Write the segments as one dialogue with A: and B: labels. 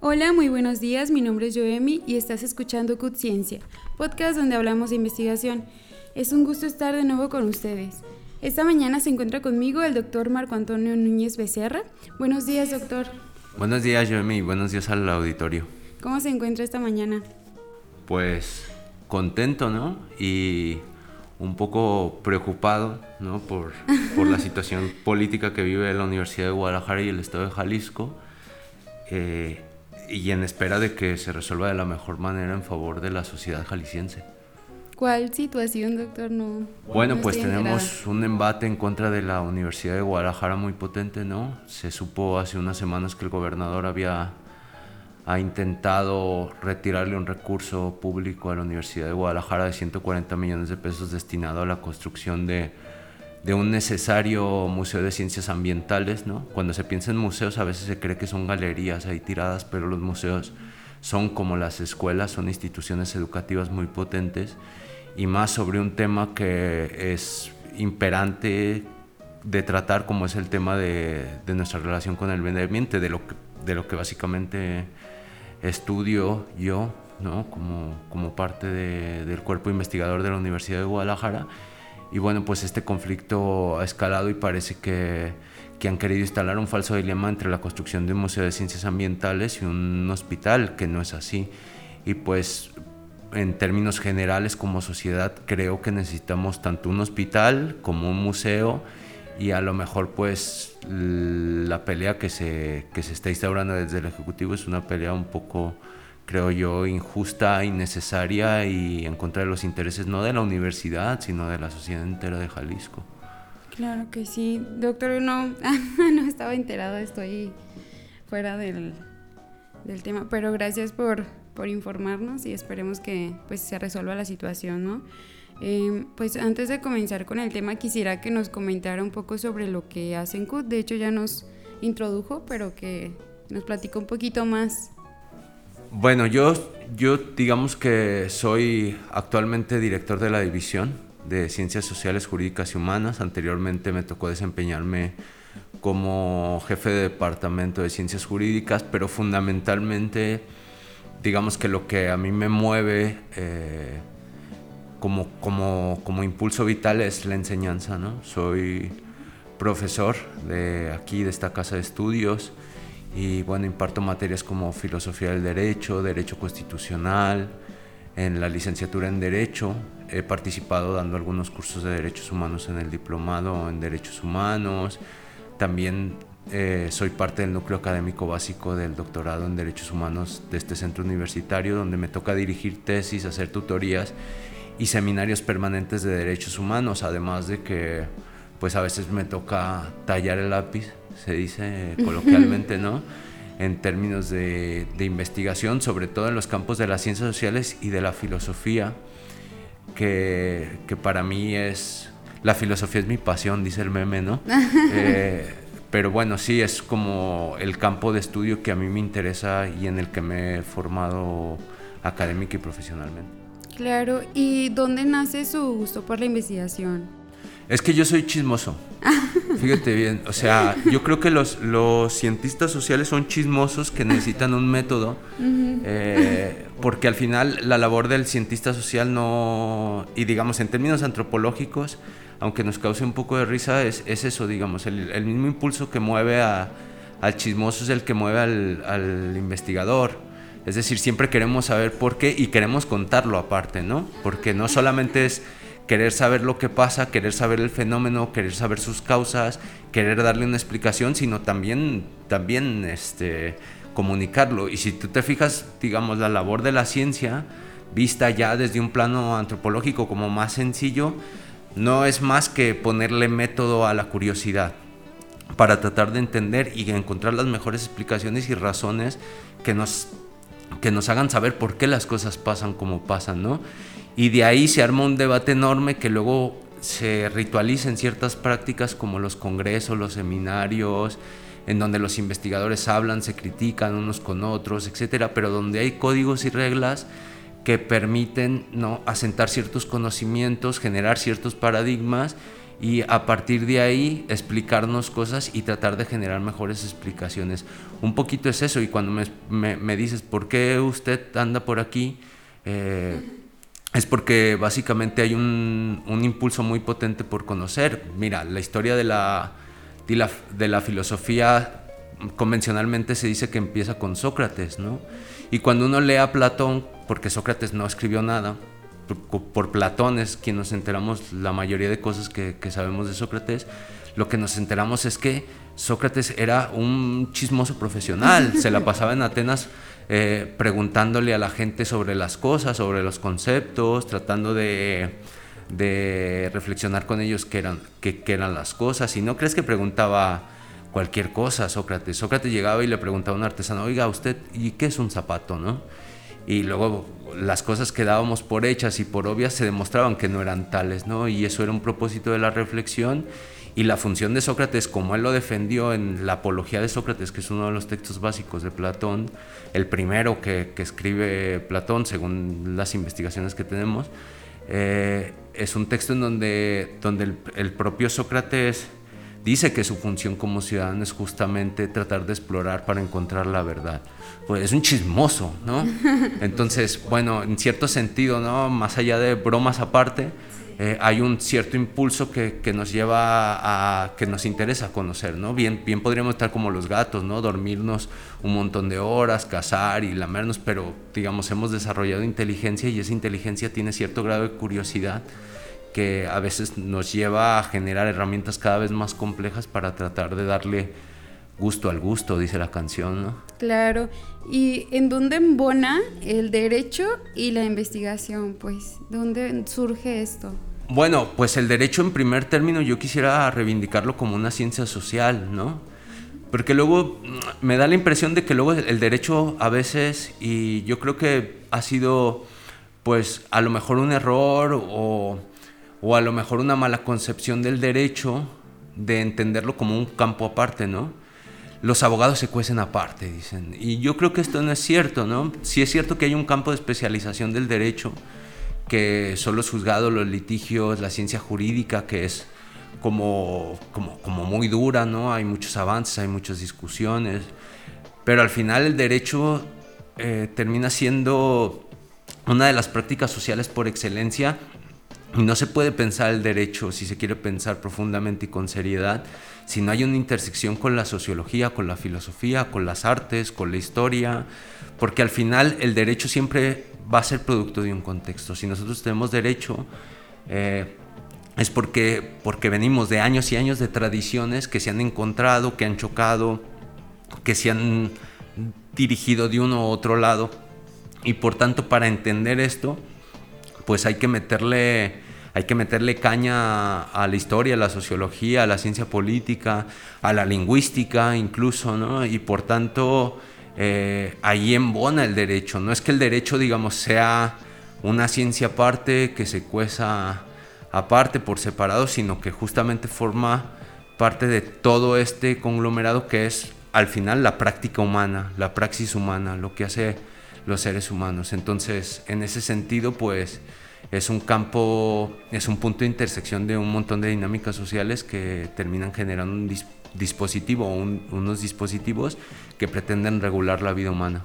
A: Hola, muy buenos días. Mi nombre es Joemi y estás escuchando CUT Ciencia, podcast donde hablamos de investigación. Es un gusto estar de nuevo con ustedes. Esta mañana se encuentra conmigo el doctor Marco Antonio Núñez Becerra. Buenos días, doctor.
B: Buenos días, Joemi, buenos días al auditorio.
A: ¿Cómo se encuentra esta mañana?
B: Pues contento, ¿no? Y un poco preocupado, ¿no? Por, por la situación política que vive la Universidad de Guadalajara y el Estado de Jalisco. Eh, y en espera de que se resuelva de la mejor manera en favor de la sociedad jalisciense.
A: ¿Cuál situación, doctor? No.
B: Bueno, pues tenemos un embate en contra de la Universidad de Guadalajara muy potente, ¿no? Se supo hace unas semanas que el gobernador había ha intentado retirarle un recurso público a la Universidad de Guadalajara de 140 millones de pesos destinado a la construcción de de un necesario museo de ciencias ambientales, ¿no? Cuando se piensa en museos a veces se cree que son galerías ahí tiradas, pero los museos son como las escuelas, son instituciones educativas muy potentes y más sobre un tema que es imperante de tratar como es el tema de, nuestra relación con el medio ambiente, de lo que, básicamente estudio yo, ¿no? como, parte de, del cuerpo investigador de la Universidad de Guadalajara y bueno, pues este conflicto ha escalado y parece que, que, han querido instalar un falso dilema entre la construcción de un museo de ciencias ambientales y un hospital, que no es así. Y pues en términos generales como sociedad creo que necesitamos tanto un hospital como un museo y a lo mejor pues la pelea que se, que se está instaurando desde el Ejecutivo es una pelea un poco creo yo, injusta, innecesaria y en contra de los intereses no de la universidad, sino de la sociedad entera de Jalisco.
A: Claro que sí. Doctor, no, no estaba enterado, estoy fuera del, del tema, pero gracias por, por, informarnos y esperemos que pues, se resuelva la situación, ¿no? Eh, pues antes de comenzar con el tema, quisiera que nos comentara un poco sobre lo que hacen CUT. De hecho, ya nos introdujo, pero que nos platica un poquito más
B: bueno, yo, yo digamos que soy actualmente director de la división de Ciencias Sociales, Jurídicas y Humanas. Anteriormente me tocó desempeñarme como jefe de departamento de Ciencias Jurídicas, pero fundamentalmente, digamos que lo que a mí me mueve eh, como, como, como impulso vital es la enseñanza. ¿no? Soy profesor de aquí, de esta casa de estudios y bueno, imparto materias como filosofía del derecho, derecho constitucional, en la licenciatura en derecho. He participado dando algunos cursos de derechos humanos en el diplomado en derechos humanos. También eh, soy parte del núcleo académico básico del doctorado en derechos humanos de este centro universitario, donde me toca dirigir tesis, hacer tutorías y seminarios permanentes de derechos humanos, además de que pues a veces me toca tallar el lápiz se dice coloquialmente, ¿no? En términos de, investigación, sobre todo en los campos de las ciencias sociales y de la filosofía, que, para mí es, la filosofía es mi pasión, dice el meme, ¿no? Eh, pero bueno, sí, es como el campo de estudio que a mí me interesa y en el que me he formado académica y profesionalmente.
A: Claro, ¿y dónde nace su gusto por la investigación?
B: Es que yo soy chismoso. Fíjate bien, o sea, yo creo que los, los cientistas sociales son chismosos que necesitan un método, eh, porque al final la labor del cientista social no, y digamos en términos antropológicos, aunque nos cause un poco de risa, es, es eso, digamos, el, el, mismo impulso que mueve a, al chismoso es el que mueve al, al investigador. Es decir, siempre queremos saber por qué y queremos contarlo aparte, ¿no? Porque no solamente es querer saber lo que pasa, querer saber el fenómeno, querer saber sus causas, querer darle una explicación, sino también, también este, comunicarlo. Y si tú te fijas, digamos, la labor de la ciencia, vista ya desde un plano antropológico como más sencillo, no es más que ponerle método a la curiosidad para tratar de entender y encontrar las mejores explicaciones y razones que nos, que nos hagan saber por qué las cosas pasan como pasan, ¿no? Y de ahí se arma un debate enorme que luego se ritualiza en ciertas prácticas como los congresos, los seminarios, en donde los investigadores hablan, se critican unos con otros, etcétera, pero donde hay códigos y reglas que permiten ¿no? asentar ciertos conocimientos, generar ciertos paradigmas y a partir de ahí explicarnos cosas y tratar de generar mejores explicaciones. Un poquito es eso y cuando me, me, dices, ¿por qué usted anda por aquí? Eh, es porque básicamente hay un, un, impulso muy potente por conocer. Mira, la historia de la, de la, filosofía convencionalmente se dice que empieza con Sócrates, ¿no? Y cuando uno lee a Platón, porque Sócrates no escribió nada, por, Platón es quien nos enteramos la mayoría de cosas que, sabemos de Sócrates, lo que nos enteramos es que Sócrates era un chismoso profesional, se la pasaba en Atenas eh, preguntándole a la gente sobre las cosas, sobre los conceptos, tratando de, reflexionar con ellos qué eran, qué, eran las cosas. Y no crees que preguntaba cualquier cosa Sócrates. Sócrates llegaba y le preguntaba a un artesano, oiga, usted, ¿y qué es un zapato? ¿no? Y luego las cosas que dábamos por hechas y por obvias se demostraban que no eran tales, ¿no? Y eso era un propósito de la reflexión y la función de Sócrates, como él lo defendió en la Apología de Sócrates, que es uno de los textos básicos de Platón, el primero que, escribe Platón, según las investigaciones que tenemos, eh, es un texto en donde, donde el propio Sócrates dice que su función como ciudadano es justamente tratar de explorar para encontrar la verdad. Pues es un chismoso, ¿no? Entonces, bueno, en cierto sentido, ¿no? Más allá de bromas aparte, eh, hay un cierto impulso que, nos lleva a, que nos interesa conocer, ¿no? Bien, bien podríamos estar como los gatos, ¿no? Dormirnos un montón de horas, cazar y lamernos, pero digamos, hemos desarrollado inteligencia y esa inteligencia tiene cierto grado de curiosidad que a veces nos lleva a generar herramientas cada vez más complejas para tratar de darle gusto al gusto, dice la canción, ¿no?
A: Claro. ¿Y en dónde embona el derecho y la investigación? Pues, ¿dónde surge esto?
B: Bueno, pues el derecho en primer término yo quisiera reivindicarlo como una ciencia social, ¿no? Porque luego mm, me da la impresión de que luego el derecho a veces, y yo creo que ha sido pues a lo mejor un error o o a lo mejor una mala concepción del derecho de entenderlo como un campo aparte, ¿no? Los abogados se cuecen aparte, dicen. Y yo creo que esto no es cierto, ¿no? Sí es cierto que hay un campo de especialización del derecho, que son los juzgados, los litigios, la ciencia jurídica, que es como, como, como muy dura, ¿no? Hay muchos avances, hay muchas discusiones, pero al final el derecho eh, termina siendo una de las prácticas sociales por excelencia no se puede pensar el derecho, si se quiere pensar profundamente y con seriedad, si no hay una intersección con la sociología, con la filosofía, con las artes, con la historia, porque al final el derecho siempre va a ser producto de un contexto. Si nosotros tenemos derecho, eh, es porque, porque venimos de años y años de tradiciones que se han encontrado, que han chocado, que se han dirigido de uno u otro lado. Y por tanto, para entender esto, pues hay que meterle, hay que meterle caña a la historia, a la sociología, a la ciencia política, a la lingüística incluso, ¿no? Y por tanto, eh, ahí embona el derecho. No es que el derecho, digamos, sea una ciencia aparte que se cueza aparte por separado, sino que justamente forma parte de todo este conglomerado que es al final la práctica humana, la praxis humana, lo que hace los seres humanos. Entonces, en ese sentido, pues es un campo, es un punto de intersección de un montón de dinámicas sociales que terminan generando un dispositivo o unos dispositivos que pretenden regular la vida humana.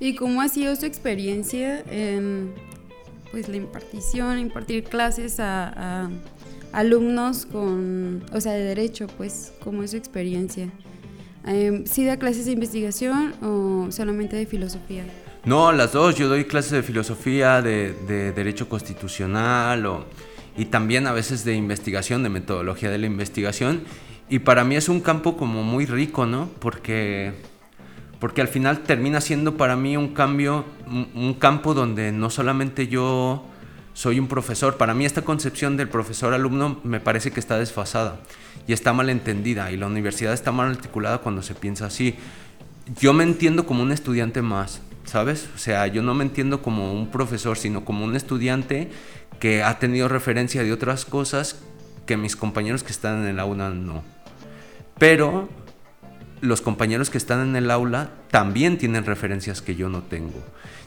A: ¿Y cómo ha sido su experiencia en pues, la impartición, impartir clases a, alumnos con, o sea, de derecho, pues, cómo es su experiencia? Eh, ¿Sí da clases de investigación o solamente de filosofía?
B: No, las dos. Yo doy clases de filosofía, de, derecho constitucional y también a veces de investigación, de metodología de la investigación. Y para mí es un campo como muy rico, ¿no? Porque, porque al final termina siendo para mí un cambio, un, campo donde no solamente yo soy un profesor. Para mí esta concepción del profesor-alumno me parece que está desfasada y está mal entendida y la universidad está mal articulada cuando se piensa así. Yo me entiendo como un estudiante más ¿sabes? O sea, yo no me entiendo como un profesor, sino como un estudiante que ha tenido referencia de otras cosas que mis compañeros que están en el aula no. Pero los compañeros que están en el aula también tienen referencias que yo no tengo.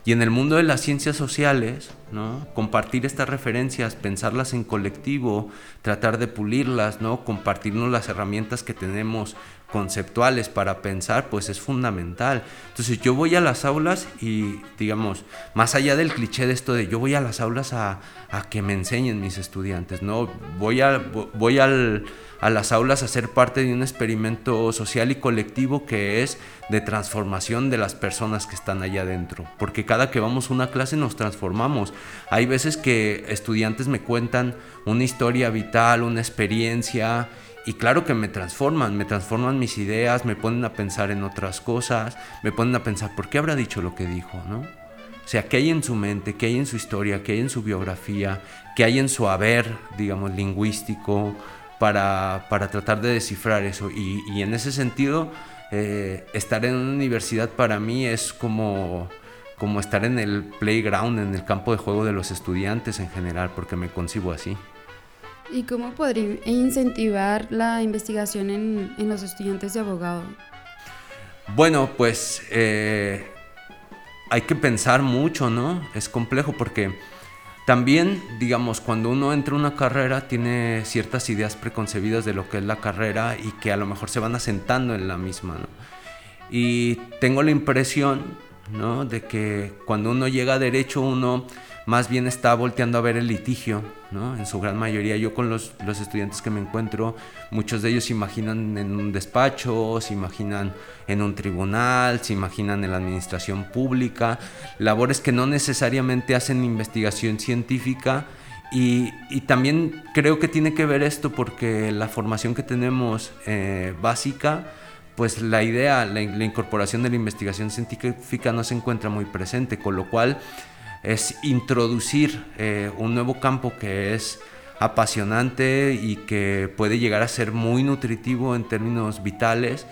B: Y en el mundo de las ciencias sociales, ¿no? compartir estas referencias, pensarlas en colectivo, tratar de pulirlas, ¿no? compartirnos las herramientas que tenemos conceptuales para pensar, pues es fundamental. Entonces yo voy a las aulas y, digamos, más allá del cliché de esto de yo voy a las aulas a, a que me enseñen mis estudiantes, ¿no? Voy, a, voy al a las aulas a ser parte de un experimento social y colectivo que es de transformación de las personas que están allá adentro. Porque cada que vamos a una clase nos transformamos. Hay veces que estudiantes me cuentan una historia vital, una experiencia, y claro que me transforman, me transforman mis ideas, me ponen a pensar en otras cosas, me ponen a pensar, ¿por qué habrá dicho lo que dijo? ¿no? O sea, ¿qué hay en su mente? ¿Qué hay en su historia? ¿Qué hay en su biografía? ¿Qué hay en su haber, digamos, lingüístico? para, para tratar de descifrar eso. Y, y en ese sentido, eh, estar en una universidad para mí es como, como estar en el playground, en el campo de juego de los estudiantes en general, porque me concibo así.
A: ¿Y cómo podría incentivar la investigación en, en los estudiantes de abogado?
B: Bueno, pues eh, hay que pensar mucho, ¿no? Es complejo porque también, digamos, cuando uno entra a una carrera tiene ciertas ideas preconcebidas de lo que es la carrera y que a lo mejor se van asentando en la misma. Y tengo la impresión, ¿no? De que cuando uno llega derecho uno más bien está volteando a ver el litigio, ¿no? En su gran mayoría. Yo con los, los, estudiantes que me encuentro, muchos de ellos se imaginan en un despacho, se imaginan en un tribunal, se imaginan en la administración pública, labores que no necesariamente hacen investigación científica. Y, y también creo que tiene que ver esto porque la formación que tenemos eh, básica, pues la idea, la, la incorporación de la investigación científica no se encuentra muy presente, con lo cual es introducir eh, un nuevo campo que es apasionante y que puede llegar a ser muy nutritivo en términos vitales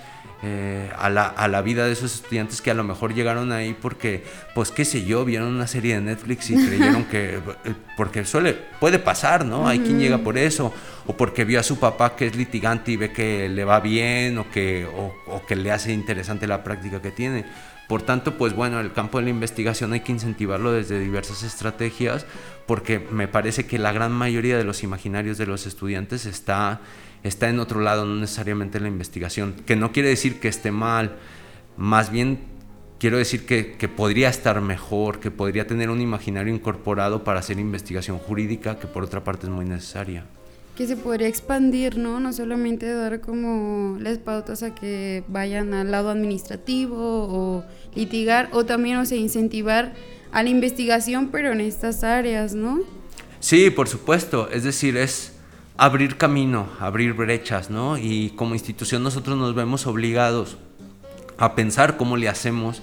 B: eh, a, la, a, la, vida de esos estudiantes que a lo mejor llegaron ahí porque, pues qué sé yo, vieron una serie de Netflix y creyeron que, eh, porque suele, puede pasar, ¿no? Hay quien llega por eso, o porque vio a su papá que es litigante y ve que le va bien o que, o, o que le hace interesante la práctica que tiene. Por tanto, pues bueno, el campo de la investigación hay que incentivarlo desde diversas estrategias porque me parece que la gran mayoría de los imaginarios de los estudiantes está, está en otro lado, no necesariamente en la investigación, que no quiere decir que esté mal, más bien quiero decir que, que, podría estar mejor, que podría tener un imaginario incorporado para hacer investigación jurídica, que por otra parte es muy necesaria
A: que se podría expandir, ¿no? No solamente dar como las pautas a que vayan al lado administrativo o litigar, o también, o sea, incentivar a la investigación, pero en estas áreas, ¿no?
B: Sí, por supuesto. Es decir, es abrir camino, abrir brechas, ¿no? Y como institución nosotros nos vemos obligados a pensar cómo le hacemos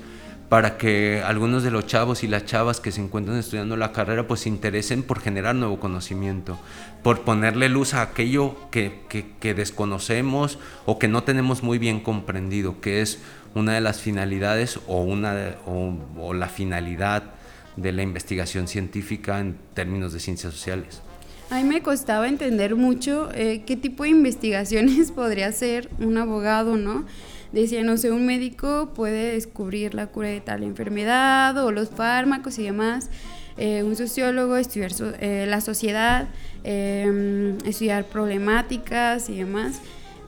B: para que algunos de los chavos y las chavas que se encuentran estudiando la carrera pues se interesen por generar nuevo conocimiento, por ponerle luz a aquello que, que, desconocemos o que no tenemos muy bien comprendido, que es una de las finalidades o, una, o, la finalidad de la investigación científica en términos de ciencias sociales.
A: A mí me costaba entender mucho eh, qué tipo de investigaciones podría hacer un abogado, ¿no? Decía, no sé, un médico puede descubrir la cura de tal enfermedad o los fármacos y demás. Eh, un sociólogo estudiar eh, la sociedad, em, estudiar problemáticas y demás.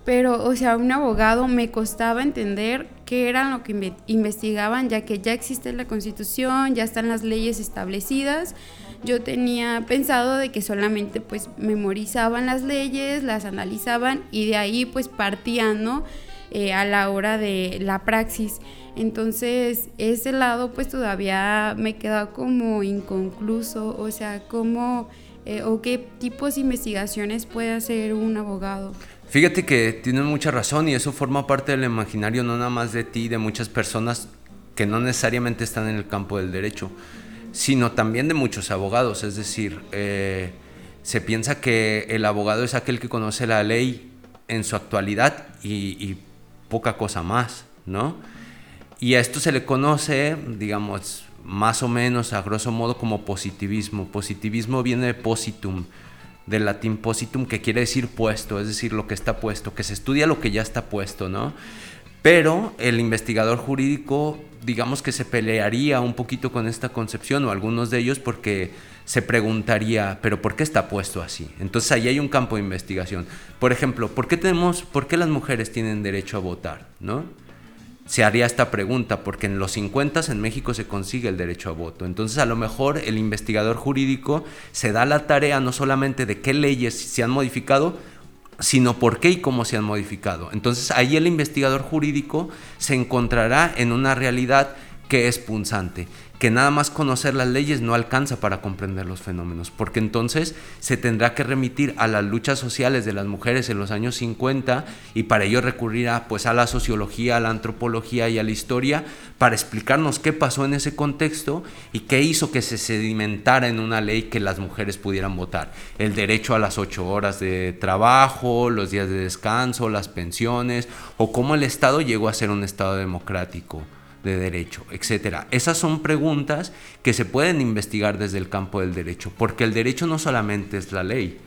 A: Pero, o sea, un abogado me costaba entender qué era lo que investigaban, ya que ya existe la constitución, ya están las leyes establecidas. Yo tenía pensado de que solamente pues memorizaban las leyes, las analizaban y de ahí pues partían, ¿no? Eh, a la hora de la praxis. Entonces, ese lado pues todavía me queda como inconcluso, o sea, cómo eh, o qué tipos de investigaciones puede hacer un abogado.
B: Fíjate que tienes mucha razón y eso forma parte del imaginario no nada más de ti, de muchas personas que no necesariamente están en el campo del derecho, sino también de muchos abogados. Es decir, eh, se piensa que el abogado es aquel que conoce la ley en su actualidad y, y poca cosa más, ¿no? Y a esto se le conoce, digamos, más o menos a grosso modo como positivismo. Positivismo viene de positum, del latín positum, que quiere decir puesto, es decir, lo que está puesto, que se estudia lo que ya está puesto, ¿no? Pero el investigador jurídico, digamos que se pelearía un poquito con esta concepción, o algunos de ellos, porque se preguntaría, pero ¿por qué está puesto así? Entonces ahí hay un campo de investigación. Por ejemplo, ¿por qué, tenemos, por qué las mujeres tienen derecho a votar? ¿no? se haría esta pregunta, porque en los 50 en México se consigue el derecho a voto. Entonces a lo mejor el investigador jurídico se da la tarea no solamente de qué leyes se han modificado, sino por qué y cómo se han modificado. Entonces ahí el investigador jurídico se encontrará en una realidad que es punzante que nada más conocer las leyes no alcanza para comprender los fenómenos, porque entonces se tendrá que remitir a las luchas sociales de las mujeres en los años 50 y para ello recurrirá pues a la sociología, a la antropología y a la historia para explicarnos qué pasó en ese contexto y qué hizo que se sedimentara en una ley que las mujeres pudieran votar. El derecho a las ocho horas de trabajo, los días de descanso, las pensiones o cómo el Estado llegó a ser un Estado democrático de derecho, etcétera. Esas son preguntas que se pueden investigar desde el campo del derecho, porque el derecho no solamente es la ley,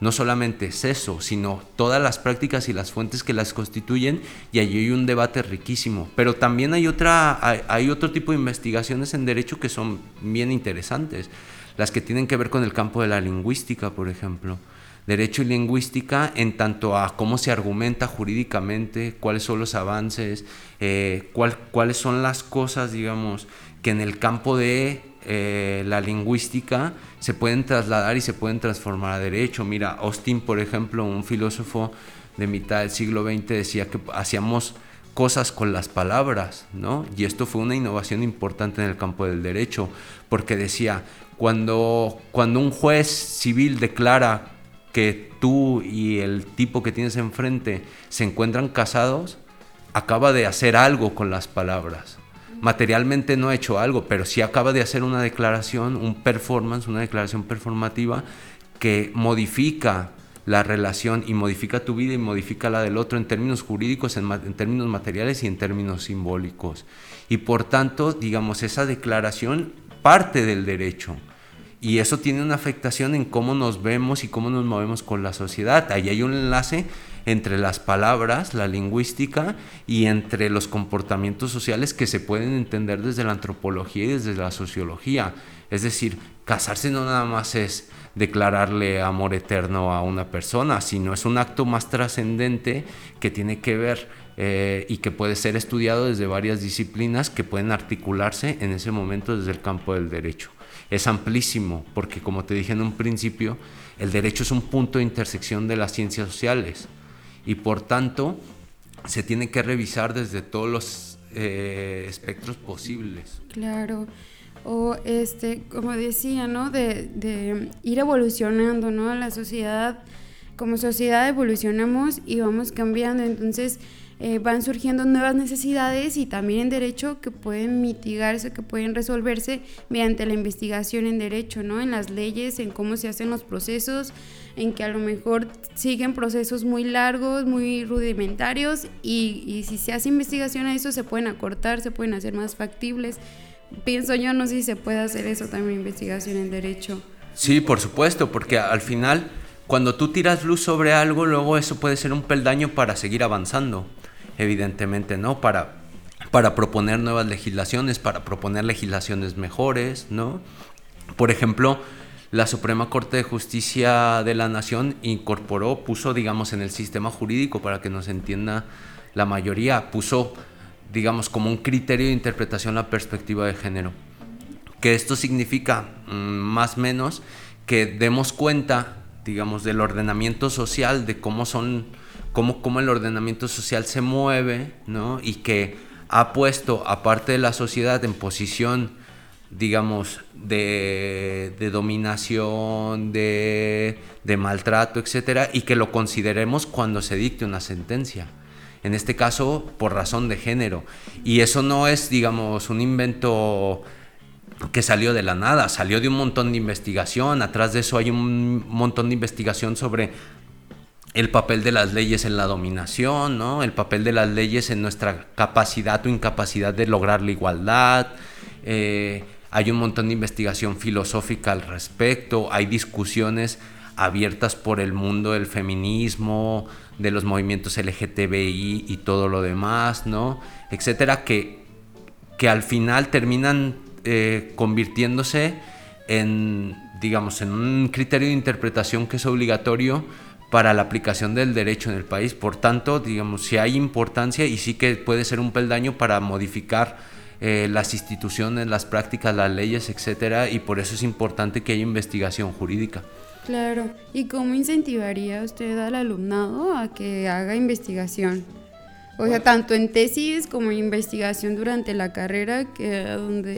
B: no solamente es eso, sino todas las prácticas y las fuentes que las constituyen, y allí hay un debate riquísimo. Pero también hay, otra, hay, otro tipo de investigaciones en derecho que son bien interesantes, las que tienen que ver con el campo de la lingüística, por ejemplo derecho y lingüística en tanto a cómo se argumenta jurídicamente, cuáles son los avances, eh, cuáles son las cosas, digamos, que en el campo de eh, la lingüística se pueden trasladar y se pueden transformar a derecho. Mira, Austin, por ejemplo, un filósofo de mitad del siglo XX, decía que hacíamos cosas con las palabras, ¿no? Y esto fue una innovación importante en el campo del derecho, porque decía, cuando, cuando un juez civil declara que tú y el tipo que tienes enfrente se encuentran casados, acaba de hacer algo con las palabras. Materialmente no ha hecho algo, pero sí acaba de hacer una declaración, un performance, una declaración performativa que modifica la relación y modifica tu vida y modifica la del otro en términos jurídicos, en, en, términos materiales y en términos simbólicos. Y por tanto, digamos, esa declaración parte del derecho. Y eso tiene una afectación en cómo nos vemos y cómo nos movemos con la sociedad. Ahí hay un enlace entre las palabras, la lingüística y entre los comportamientos sociales que se pueden entender desde la antropología y desde la sociología. Es decir, casarse no nada más es declararle amor eterno a una persona, sino es un acto más trascendente que tiene que ver eh, y que puede ser estudiado desde varias disciplinas que pueden articularse en ese momento desde el campo del derecho es amplísimo, porque como te dije en un principio, el derecho es un punto de intersección de las ciencias sociales y por tanto se tiene que revisar desde todos los eh, espectros posibles.
A: Claro. O este, como decía, ¿no? De, de ir evolucionando, ¿no? La sociedad, como sociedad evolucionamos y vamos cambiando. Entonces, eh, van surgiendo nuevas necesidades y también en derecho que pueden mitigarse, que pueden resolverse mediante la investigación en derecho, ¿no? En las leyes, en cómo se hacen los procesos, en que a lo mejor siguen procesos muy largos, muy rudimentarios y, y si se hace investigación a eso se pueden acortar, se pueden hacer más factibles. Pienso yo, no sé si se puede hacer eso también, investigación en derecho.
B: Sí, por supuesto, porque al final cuando tú tiras luz sobre algo, luego eso puede ser un peldaño para seguir avanzando evidentemente, ¿no? Para, para proponer nuevas legislaciones, para proponer legislaciones mejores, ¿no? Por ejemplo, la Suprema Corte de Justicia de la Nación incorporó, puso, digamos, en el sistema jurídico, para que nos entienda la mayoría, puso, digamos, como un criterio de interpretación la perspectiva de género. Que esto significa, mm, más o menos, que demos cuenta, digamos, del ordenamiento social, de cómo son cómo, el ordenamiento social se mueve, ¿no? Y que ha puesto a parte de la sociedad en posición, digamos, de, dominación, de, de, maltrato, etcétera, y que lo consideremos cuando se dicte una sentencia. En este caso, por razón de género. Y eso no es, digamos, un invento que salió de la nada, salió de un montón de investigación, atrás de eso hay un montón de investigación sobre el papel de las leyes en la dominación, ¿no? el papel de las leyes en nuestra capacidad o incapacidad de lograr la igualdad. Eh, hay un montón de investigación filosófica al respecto, hay discusiones abiertas por el mundo del feminismo, de los movimientos LGTBI y todo lo demás, ¿no? Etcétera, que, que al final terminan eh, convirtiéndose en, digamos, en un criterio de interpretación que es obligatorio para la aplicación del derecho en el país. Por tanto, digamos, si hay importancia y sí que puede ser un peldaño para modificar eh, las instituciones, las prácticas, las leyes, etcétera, y por eso es importante que haya investigación jurídica.
A: Claro, ¿y cómo incentivaría usted al alumnado a que haga investigación? O sea, tanto en tesis como en investigación durante la carrera, que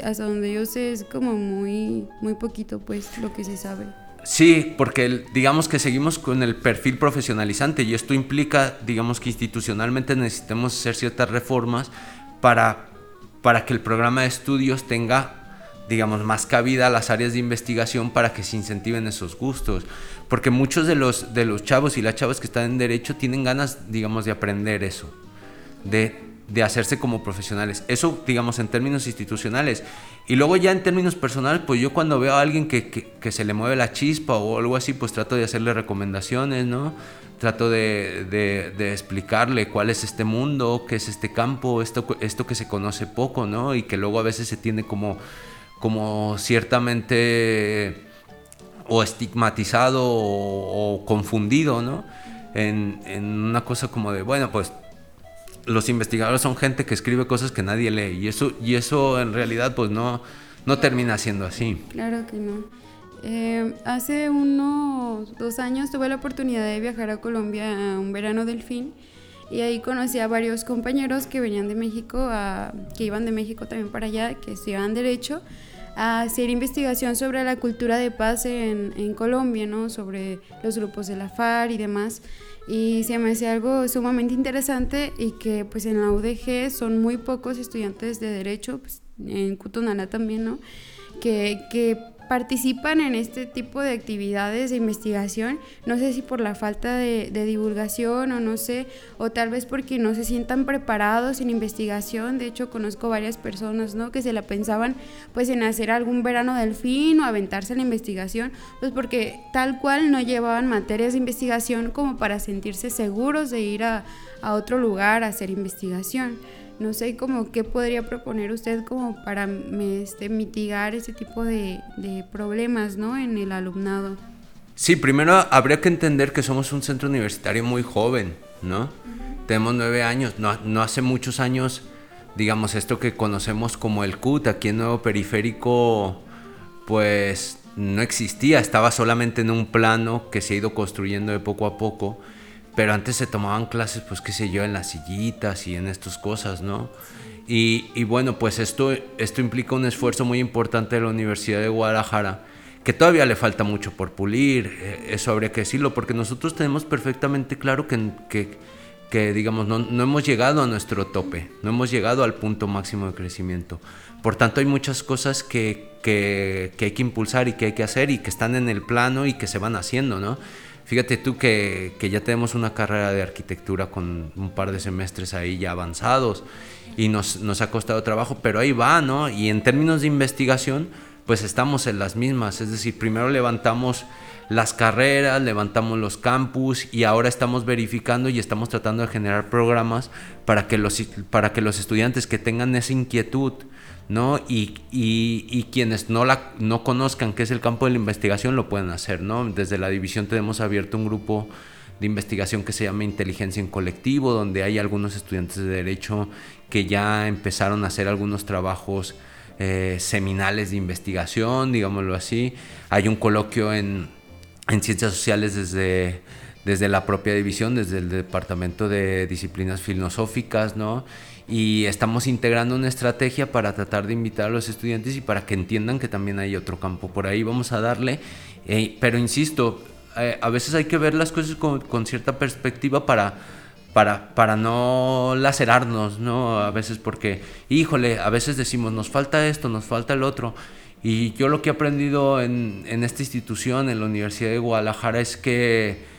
A: hasta donde yo sé es como muy, muy poquito pues lo que se sabe.
B: Sí, porque digamos que seguimos con el perfil profesionalizante y esto implica, digamos que institucionalmente necesitamos hacer ciertas reformas para, para que el programa de estudios tenga digamos, más cabida a las áreas de investigación para que se incentiven esos gustos. Porque muchos de los, de los chavos y las chavas que están en derecho tienen ganas, digamos, de aprender eso de, de hacerse como profesionales. Eso, digamos, en términos institucionales. Y luego ya en términos personales, pues yo cuando veo a alguien que, que, se le mueve la chispa o algo así, pues trato de hacerle recomendaciones, ¿no? Trato de, de, de, explicarle cuál es este mundo, qué es este campo, esto, esto que se conoce poco, ¿no? Y que luego a veces se tiene como, como ciertamente o estigmatizado o, o confundido, ¿no? En, en, una cosa como de, bueno, pues los investigadores son gente que escribe cosas que nadie lee y eso, y eso en realidad pues no, no termina siendo así.
A: Claro que no. Eh, hace unos dos años tuve la oportunidad de viajar a Colombia a un verano del fin y ahí conocí a varios compañeros que venían de México, a, que iban de México también para allá, que estudiaban Derecho, a hacer investigación sobre la cultura de paz en, en Colombia, ¿no? sobre los grupos de la FARC y demás y se me hace algo sumamente interesante y que pues en la UDG son muy pocos estudiantes de derecho, pues, en Cutunana también, ¿no? Que, que participan en este tipo de actividades de investigación, no sé si por la falta de, divulgación o no sé, o tal vez porque no se sientan preparados en investigación, de hecho conozco varias personas, ¿no? Que se la pensaban pues en hacer algún verano del fin o aventarse la investigación, pues porque tal cual no llevaban materias de investigación como para sentirse seguros de ir a, a otro lugar a hacer investigación no sé cómo qué podría proponer usted como para este, mitigar ese tipo de, problemas ¿no? en el alumnado.
B: Sí, primero habría que entender que somos un centro universitario muy joven, ¿no? Tenemos nueve años, no, no, hace muchos años, digamos, esto que conocemos como el CUT, aquí en Nuevo Periférico, pues no existía, estaba solamente en un plano que se ha ido construyendo de poco a poco pero antes se tomaban clases, pues qué sé yo, en las sillitas y en estas cosas, ¿no? Y, y, bueno, pues esto, esto implica un esfuerzo muy importante de la Universidad de Guadalajara, que todavía le falta mucho por pulir, eh, eso habría que decirlo, porque nosotros tenemos perfectamente claro que, que, que digamos, no, no, hemos llegado a nuestro tope, no hemos llegado al punto máximo de crecimiento. Por tanto, hay muchas cosas que, que, que hay que impulsar y que hay que hacer y que están en el plano y que se van haciendo, ¿no? Fíjate tú que, ya tenemos una carrera de arquitectura con un par de semestres ahí ya avanzados y nos, nos, ha costado trabajo, pero ahí va, ¿no? Y en términos de investigación, pues estamos en las mismas, es decir, primero levantamos las carreras, levantamos los campus y ahora estamos verificando y estamos tratando de generar programas para que los, para que los estudiantes que tengan esa inquietud, ¿no? Y, y, quienes no, la, no conozcan qué es el campo de la investigación lo pueden hacer, ¿no? Desde la división tenemos abierto un grupo de investigación que se llama Inteligencia en Colectivo, donde hay algunos estudiantes de Derecho que ya empezaron a hacer algunos trabajos eh, seminales de investigación, digámoslo así. Hay un coloquio en, en Ciencias Sociales desde, desde la propia división, desde el Departamento de Disciplinas Filosóficas, ¿no? Y estamos integrando una estrategia para tratar de invitar a los estudiantes y para que entiendan que también hay otro campo por ahí. Vamos a darle, eh, pero insisto, eh, a veces hay que ver las cosas con, con cierta perspectiva para, para, para, no lacerarnos, ¿no? A veces porque, híjole, a veces decimos, nos falta esto, nos falta el otro. Y yo lo que he aprendido en, en esta institución, en la Universidad de Guadalajara, es que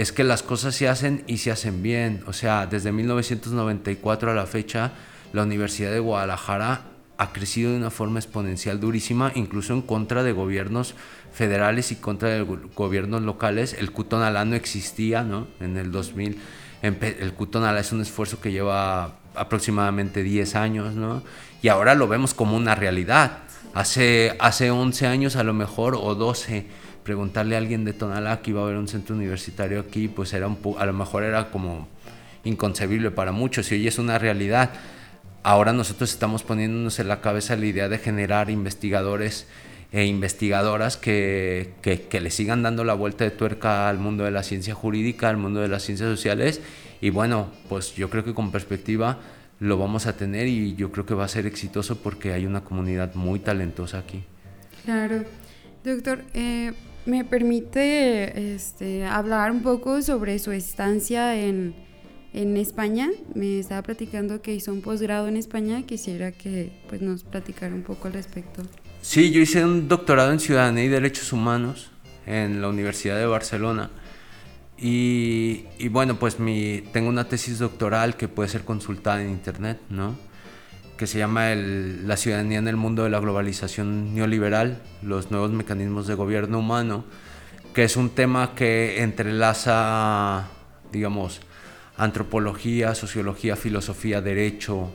B: es que las cosas se hacen y se hacen bien. O sea, desde 1994 a la fecha, la Universidad de Guadalajara ha crecido de una forma exponencial durísima, incluso en contra de gobiernos federales y contra de gobiernos locales. El Cutonalá no existía, ¿no? En el 2000, el Cutonalá es un esfuerzo que lleva aproximadamente 10 años, ¿no? Y ahora lo vemos como una realidad. Hace, hace 11 años a lo mejor, o 12, preguntarle a alguien de Tonalá que iba a haber un centro universitario aquí, pues era un a lo mejor era como inconcebible para muchos y hoy es una realidad ahora nosotros estamos poniéndonos en la cabeza la idea de generar investigadores e investigadoras que, que, le sigan dando la vuelta de tuerca al mundo de la ciencia jurídica, al mundo de las ciencias sociales. Y bueno, pues yo creo que con perspectiva lo vamos a tener y yo creo que va a ser exitoso porque hay una comunidad muy talentosa aquí.
A: Claro. Doctor, eh, ¿me permite este, hablar un poco sobre su estancia en, en España. Me estaba platicando que hizo un posgrado en España. Quisiera que pues, nos platicara un poco al respecto.
B: Sí, yo hice un doctorado en Ciudadanía y Derechos Humanos en la Universidad de Barcelona. Y, bueno, pues mi, tengo una tesis doctoral que puede ser consultada en internet, ¿no? Que se llama La ciudadanía en el mundo de la globalización neoliberal, los nuevos mecanismos de gobierno humano, que es un tema que entrelaza, digamos, antropología, sociología, filosofía, derecho,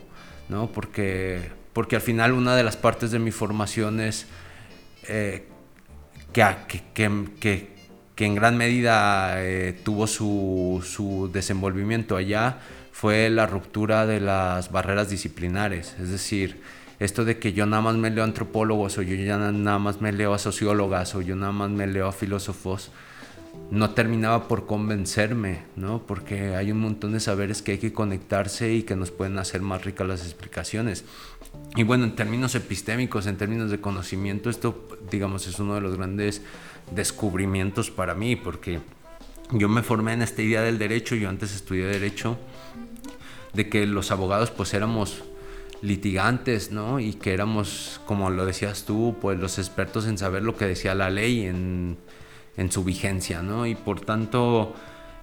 B: ¿no? Porque, porque al final una de las partes de mi formación es eh, que, que, que, en gran medida eh, tuvo su, su desenvolvimiento allá fue la ruptura de las barreras disciplinares, es decir, esto de que yo nada más me leo antropólogos o yo ya nada más me leo a sociólogas o yo nada más me leo a filósofos, no terminaba por convencerme, ¿no? Porque hay un montón de saberes que hay que conectarse y que nos pueden hacer más ricas las explicaciones. Y bueno, en términos epistémicos, en términos de conocimiento, esto, digamos, es uno de los grandes descubrimientos para mí, porque yo me formé en esta idea del derecho, yo antes estudié derecho, de que los abogados pues éramos litigantes, ¿no? Y que éramos, como lo decías tú, pues los expertos en saber lo que decía la ley, en en su vigencia, ¿no? Y por tanto,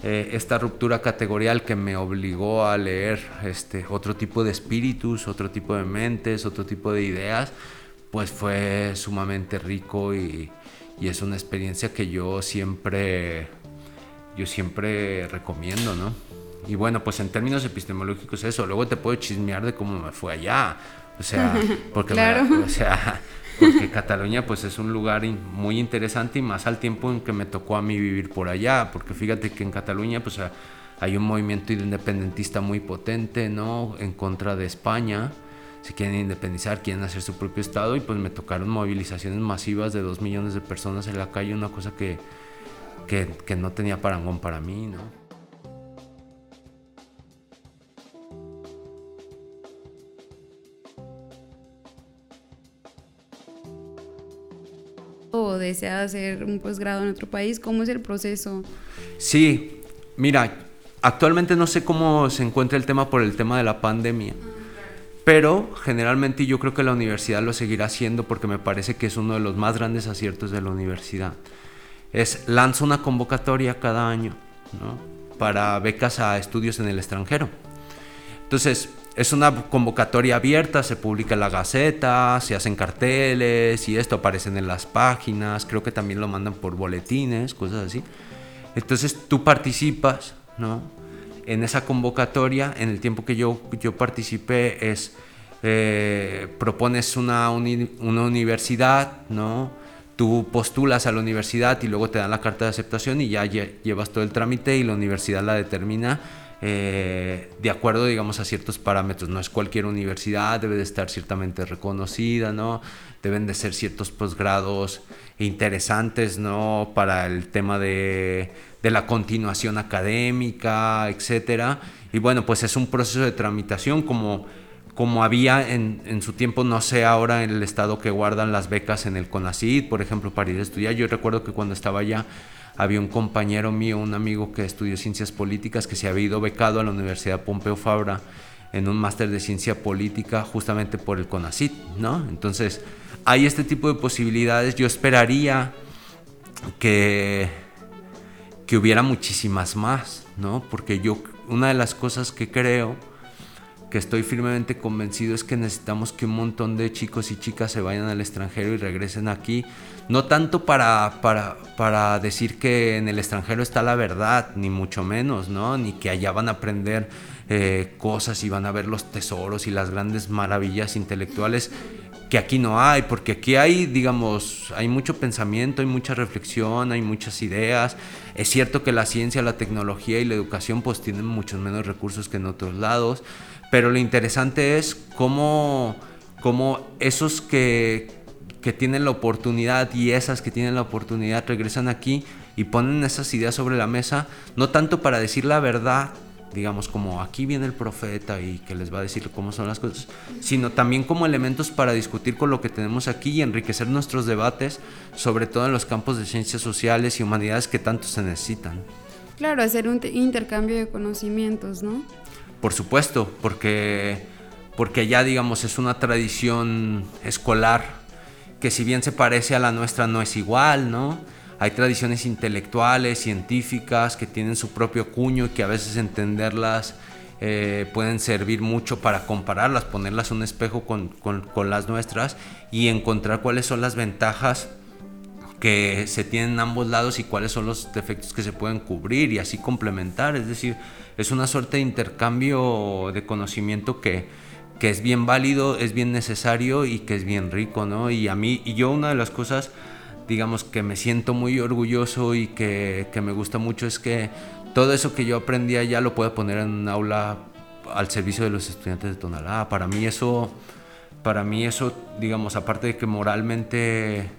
B: eh, esta ruptura categorial que me obligó a leer este, otro tipo de espíritus, otro tipo de mentes, otro tipo de ideas, pues fue sumamente rico y, y es una experiencia que yo siempre, yo siempre recomiendo, ¿no? Y bueno, pues en términos epistemológicos eso, luego te puedo chismear de cómo me fue allá, o sea, porque
A: claro.
B: o sea, porque Cataluña pues es un lugar muy interesante y más al tiempo en que me tocó a mí vivir por allá, porque fíjate que en Cataluña pues hay un movimiento independentista muy potente, ¿no? En contra de España, se quieren independizar, quieren hacer su propio estado y pues me tocaron movilizaciones masivas de dos millones de personas en la calle, una cosa que, que, que no tenía parangón para mí, ¿no?
A: O desea hacer un posgrado en otro país? ¿Cómo es el proceso?
B: Sí, mira, actualmente no sé cómo se encuentra el tema por el tema de la pandemia, pero generalmente yo creo que la universidad lo seguirá haciendo porque me parece que es uno de los más grandes aciertos de la universidad. Es lanza una convocatoria cada año para becas a estudios en el extranjero. Entonces, es una convocatoria abierta, se publica en la Gaceta, se hacen carteles y esto aparecen en las páginas, creo que también lo mandan por boletines, cosas así. Entonces tú participas, ¿no? En esa convocatoria, en el tiempo que yo, yo participé, es eh, propones una, una universidad, ¿no? Tú postulas a la universidad y luego te dan la carta de aceptación y ya llevas todo el trámite y la universidad la determina eh, de acuerdo, digamos, a ciertos parámetros. No es cualquier universidad, debe de estar ciertamente reconocida, ¿no? Deben de ser ciertos posgrados interesantes, ¿no? Para el tema de, de la continuación académica, etcétera. Y bueno, pues es un proceso de tramitación como como había en, en, su tiempo, no sé ahora en el estado que guardan las becas en el CONACYT, por ejemplo, para ir a estudiar. Yo recuerdo que cuando estaba allá había un compañero mío, un amigo que estudió ciencias políticas, que se había ido becado a la Universidad Pompeu Fabra en un máster de ciencia política justamente por el CONACIT, ¿no? Entonces, hay este tipo de posibilidades. Yo esperaría que, que hubiera muchísimas más, ¿no? Porque yo, una de las cosas que creo que estoy firmemente convencido es que necesitamos que un montón de chicos y chicas se vayan al extranjero y regresen aquí. No tanto para, para, para decir que en el extranjero está la verdad, ni mucho menos, ¿no? Ni que allá van a aprender eh, cosas y van a ver los tesoros y las grandes maravillas intelectuales que aquí no hay, porque aquí hay, digamos, hay mucho pensamiento, hay mucha reflexión, hay muchas ideas. Es cierto que la ciencia, la tecnología y la educación pues tienen muchos menos recursos que en otros lados, pero lo interesante es cómo, cómo esos que, que tienen la oportunidad y esas que tienen la oportunidad regresan aquí y ponen esas ideas sobre la mesa, no tanto para decir la verdad, digamos, como aquí viene el profeta y que les va a decir cómo son las cosas, sino también como elementos para discutir con lo que tenemos aquí y enriquecer nuestros debates, sobre todo en los campos de ciencias sociales y humanidades que tanto se necesitan.
A: Claro, hacer un intercambio de conocimientos, ¿no?
B: Por supuesto, porque, porque ya, digamos, es una tradición escolar que si bien se parece a la nuestra, no es igual, ¿no? Hay tradiciones intelectuales, científicas, que tienen su propio cuño y que a veces entenderlas eh, pueden servir mucho para compararlas, ponerlas un espejo con, con, las nuestras y encontrar cuáles son las ventajas que se tienen en ambos lados y cuáles son los defectos que se pueden cubrir y así complementar. Es decir, es una suerte de intercambio de conocimiento que, que es bien válido, es bien necesario y que es bien rico, ¿no? Y a mí, y yo una de las cosas digamos que me siento muy orgulloso y que, me gusta mucho es que todo eso que yo aprendí allá lo puedo poner en un aula al servicio de los estudiantes de Tonalá. Para mí eso, para mí eso, digamos, aparte de que moralmente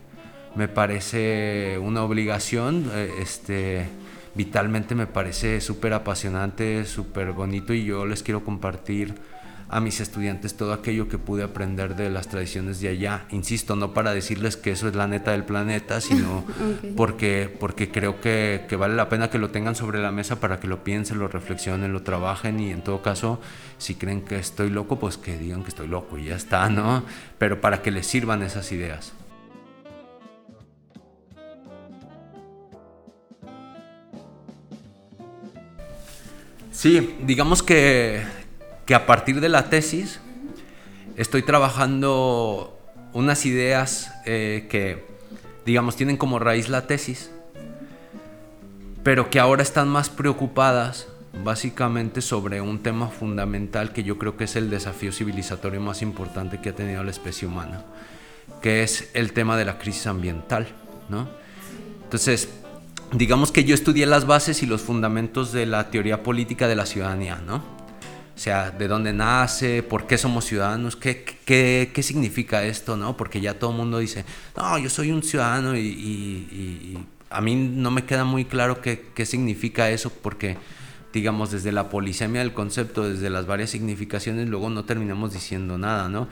B: me parece una obligación, eh, este, vitalmente me parece súper apasionante, súper bonito y yo les quiero compartir a mis estudiantes todo aquello que pude aprender de las tradiciones de allá. Insisto, no para decirles que eso es la neta del planeta, sino porque, porque creo que, que, vale la pena que lo tengan sobre la mesa para que lo piensen, lo reflexionen, lo trabajen y en todo caso, si creen que estoy loco, pues que digan que estoy loco y ya está, ¿no? Pero para que les sirvan esas ideas. Sí, digamos que que a partir de la tesis estoy trabajando unas ideas eh, que, digamos, tienen como raíz la tesis, pero que ahora están más preocupadas básicamente sobre un tema fundamental que yo creo que es el desafío civilizatorio más importante que ha tenido la especie humana, que es el tema de la crisis ambiental, ¿no? Entonces, digamos que yo estudié las bases y los fundamentos de la teoría política de la ciudadanía, ¿no? O sea, de dónde nace, por qué somos ciudadanos, qué, qué, qué significa esto, ¿no? Porque ya todo el mundo dice, no, yo soy un ciudadano y, y, a mí no me queda muy claro qué, qué, significa eso porque, digamos, desde la polisemia del concepto, desde las varias significaciones, luego no terminamos diciendo nada, ¿no?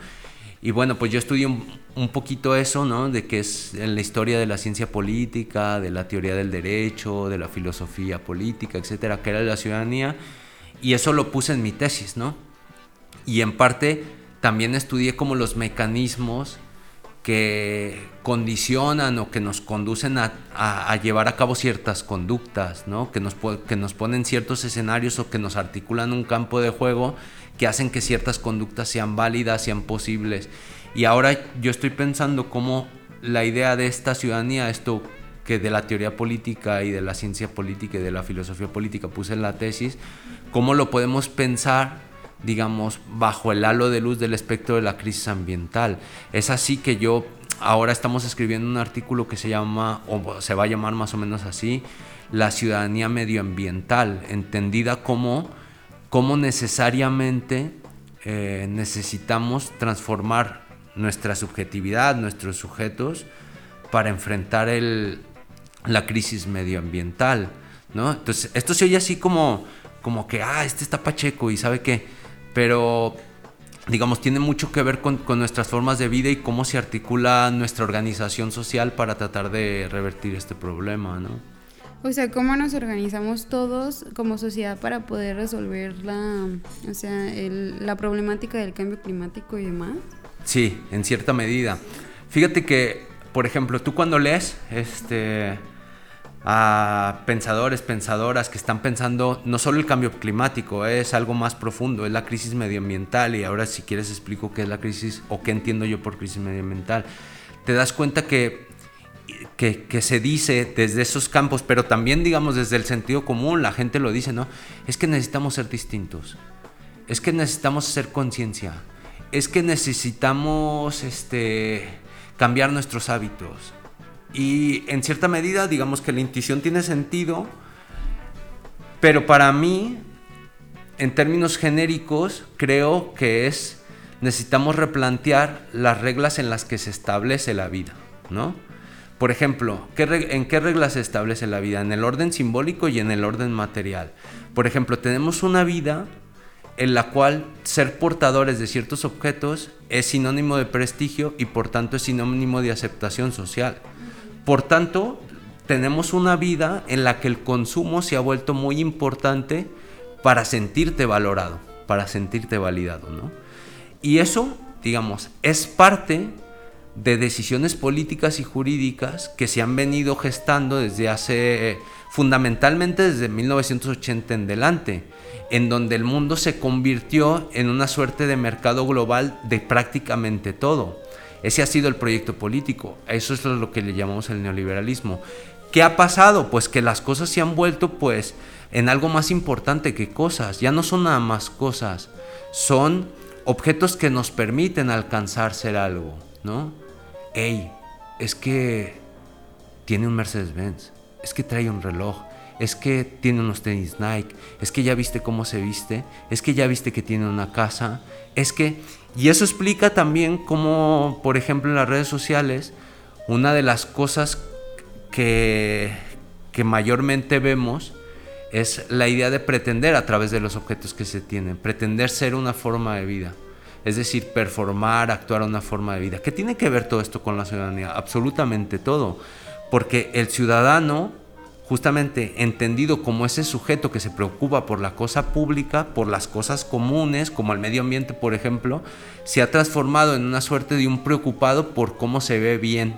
B: Y bueno, pues yo estudié un, un, poquito eso, ¿no? De qué es en la historia de la ciencia política, de la teoría del derecho, de la filosofía política, etcétera, que era la ciudadanía y eso lo puse en mi tesis, ¿no? Y en parte también estudié como los mecanismos que condicionan o que nos conducen a, llevar a cabo ciertas conductas, ¿no? que, nos, que nos ponen ciertos escenarios o que nos articulan un campo de juego que hacen que ciertas conductas sean válidas, sean posibles. Y ahora yo estoy pensando cómo la idea de esta ciudadanía, esto que de la teoría política y de la ciencia política y de la filosofía política puse en la tesis, cómo lo podemos pensar, digamos, bajo el halo de luz del espectro de la crisis ambiental. Es así que yo ahora estamos escribiendo un artículo que se llama, o se va a llamar más o menos así, la ciudadanía medioambiental, entendida como, como necesariamente eh, necesitamos transformar nuestra subjetividad, nuestros sujetos, para enfrentar el, la crisis medioambiental, ¿no? Entonces, esto se oye así como, como que, ah, este está pacheco y sabe qué, pero digamos, tiene mucho que ver con, con, nuestras formas de vida y cómo se articula nuestra organización social para tratar de revertir este problema, ¿no?
A: O sea, cómo nos organizamos todos como sociedad para poder resolver la, o sea, el, la problemática del cambio climático y demás.
B: Sí, en cierta medida. Fíjate que, por ejemplo, tú cuando lees, este, a pensadores, pensadoras que están pensando no solo el cambio climático, es algo más profundo, es la crisis medioambiental y ahora si quieres explico qué es la crisis o qué entiendo yo por crisis medioambiental. Te das cuenta que, que, se dice desde esos campos, pero también digamos desde el sentido común, la gente lo dice, ¿no? Es que necesitamos ser distintos, es que necesitamos hacer conciencia, es que necesitamos este, cambiar nuestros hábitos y en cierta medida, digamos que la intuición tiene sentido, pero para mí, en términos genéricos, creo que es necesitamos replantear las reglas en las que se establece la vida, ¿no? Por ejemplo, ¿en qué reglas se establece la vida? En el orden simbólico y en el orden material. Por ejemplo, tenemos una vida en la cual ser portadores de ciertos objetos es sinónimo de prestigio y por tanto es sinónimo de aceptación social. Por tanto, tenemos una vida en la que el consumo se ha vuelto muy importante para sentirte valorado, para sentirte validado, ¿no? Y eso, digamos, es parte de decisiones políticas y jurídicas que se han venido gestando desde hace, fundamentalmente desde 1980 en delante, en donde el mundo se convirtió en una suerte de mercado global de prácticamente todo. Ese ha sido el proyecto político. Eso es lo que le llamamos el neoliberalismo. ¿Qué ha pasado? Pues que las cosas se han vuelto pues en algo más importante que cosas. Ya no son nada más cosas. Son objetos que nos permiten alcanzar ser algo, ¿no? Ey, es que tiene un Mercedes-Benz. Es que trae un reloj. Es que tiene unos tenis Nike. Es que ya viste cómo se viste. Es que ya viste que tiene una casa. Es que y eso explica también cómo, por ejemplo, en las redes sociales, una de las cosas que, mayormente vemos es la idea de pretender a través de los objetos que se tienen, pretender ser una forma de vida. Es decir, performar, actuar una forma de vida. ¿Qué tiene que ver todo esto con la ciudadanía? Absolutamente todo. Porque el ciudadano justamente entendido como ese sujeto que se preocupa por la cosa pública, por las cosas comunes, como el medio ambiente, por ejemplo, se ha transformado en una suerte de un preocupado por cómo se ve bien,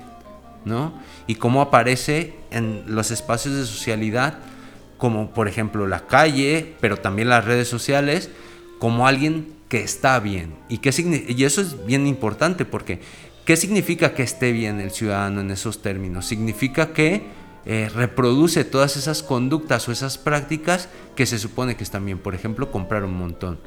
B: ¿no? Y cómo aparece en los espacios de socialidad, como por ejemplo la calle, pero también las redes sociales, como alguien que está bien. ¿Y, qué y eso es bien importante porque ¿qué significa que esté bien el ciudadano en esos términos? Significa que eh, reproduce todas esas conductas o esas prácticas que se supone que están bien. Por ejemplo, comprar un montón.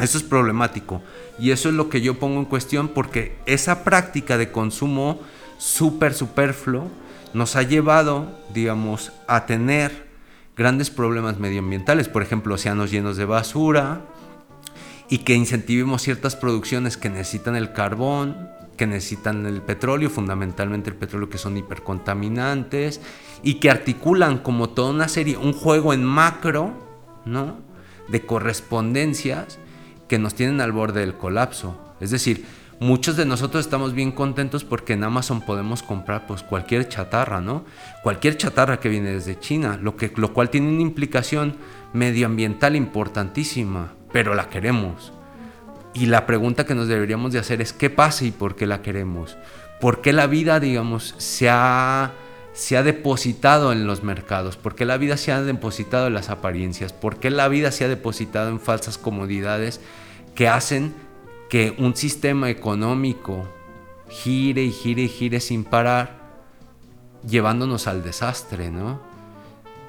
B: Eso es problemático. Y eso es lo que yo pongo en cuestión porque esa práctica de consumo súper superfluo nos ha llevado, digamos, a tener grandes problemas medioambientales. Por ejemplo, océanos llenos de basura y que incentivemos ciertas producciones que necesitan el carbón que necesitan el petróleo, fundamentalmente el petróleo que son hipercontaminantes y que articulan como toda una serie, un juego en macro, ¿no? De correspondencias que nos tienen al borde del colapso. Es decir, muchos de nosotros estamos bien contentos porque en Amazon podemos comprar pues cualquier chatarra, ¿no? Cualquier chatarra que viene desde China, lo, que, lo cual tiene una implicación medioambiental importantísima, pero la queremos. Y la pregunta que nos deberíamos de hacer es qué pasa y por qué la queremos. ¿Por qué la vida, digamos, se ha, se ha depositado en los mercados? ¿Por qué la vida se ha depositado en las apariencias? ¿Por qué la vida se ha depositado en falsas comodidades que hacen que un sistema económico gire y gire y gire sin parar, llevándonos al desastre, ¿no?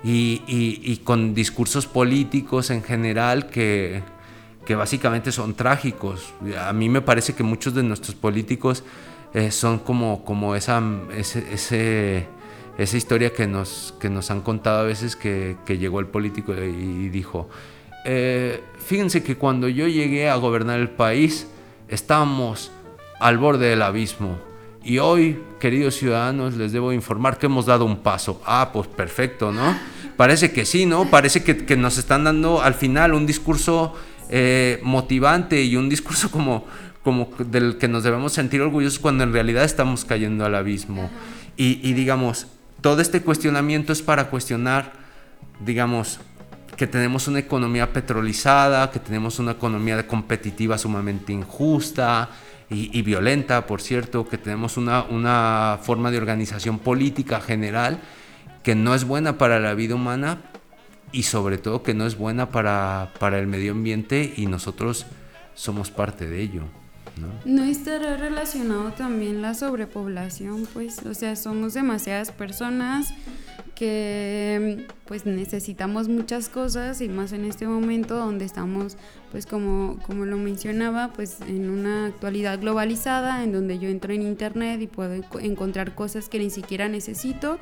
B: Y, y con discursos políticos en general que, que básicamente son trágicos. A mí me parece que muchos de nuestros políticos eh, son como, como esa, ese, esa historia que nos, que nos han contado a veces que, llegó el político y dijo, eh, fíjense que cuando yo llegué a gobernar el país estábamos al borde del abismo. Y hoy, queridos ciudadanos, les debo informar que hemos dado un paso. Ah, pues perfecto, ¿no? Parece que sí, ¿no? Parece que, que nos están dando al final un discurso eh, motivante y un discurso como, como del que nos debemos sentir orgullosos cuando en realidad estamos cayendo al abismo. Y, digamos, todo este cuestionamiento es para cuestionar, digamos, que tenemos una economía petrolizada, que tenemos una economía competitiva sumamente injusta y, y violenta, por cierto, que tenemos una, una, forma de organización política general que no es buena para la vida humana y sobre todo que no es buena para, para el medio ambiente y nosotros somos parte de ello. ¿no?
A: ¿No estará relacionado también la sobrepoblación? Pues, o sea, somos demasiadas personas que pues necesitamos muchas cosas y más en este momento donde estamos pues como, como lo mencionaba pues en una actualidad globalizada en donde yo entro en internet y puedo encontrar cosas que ni siquiera necesito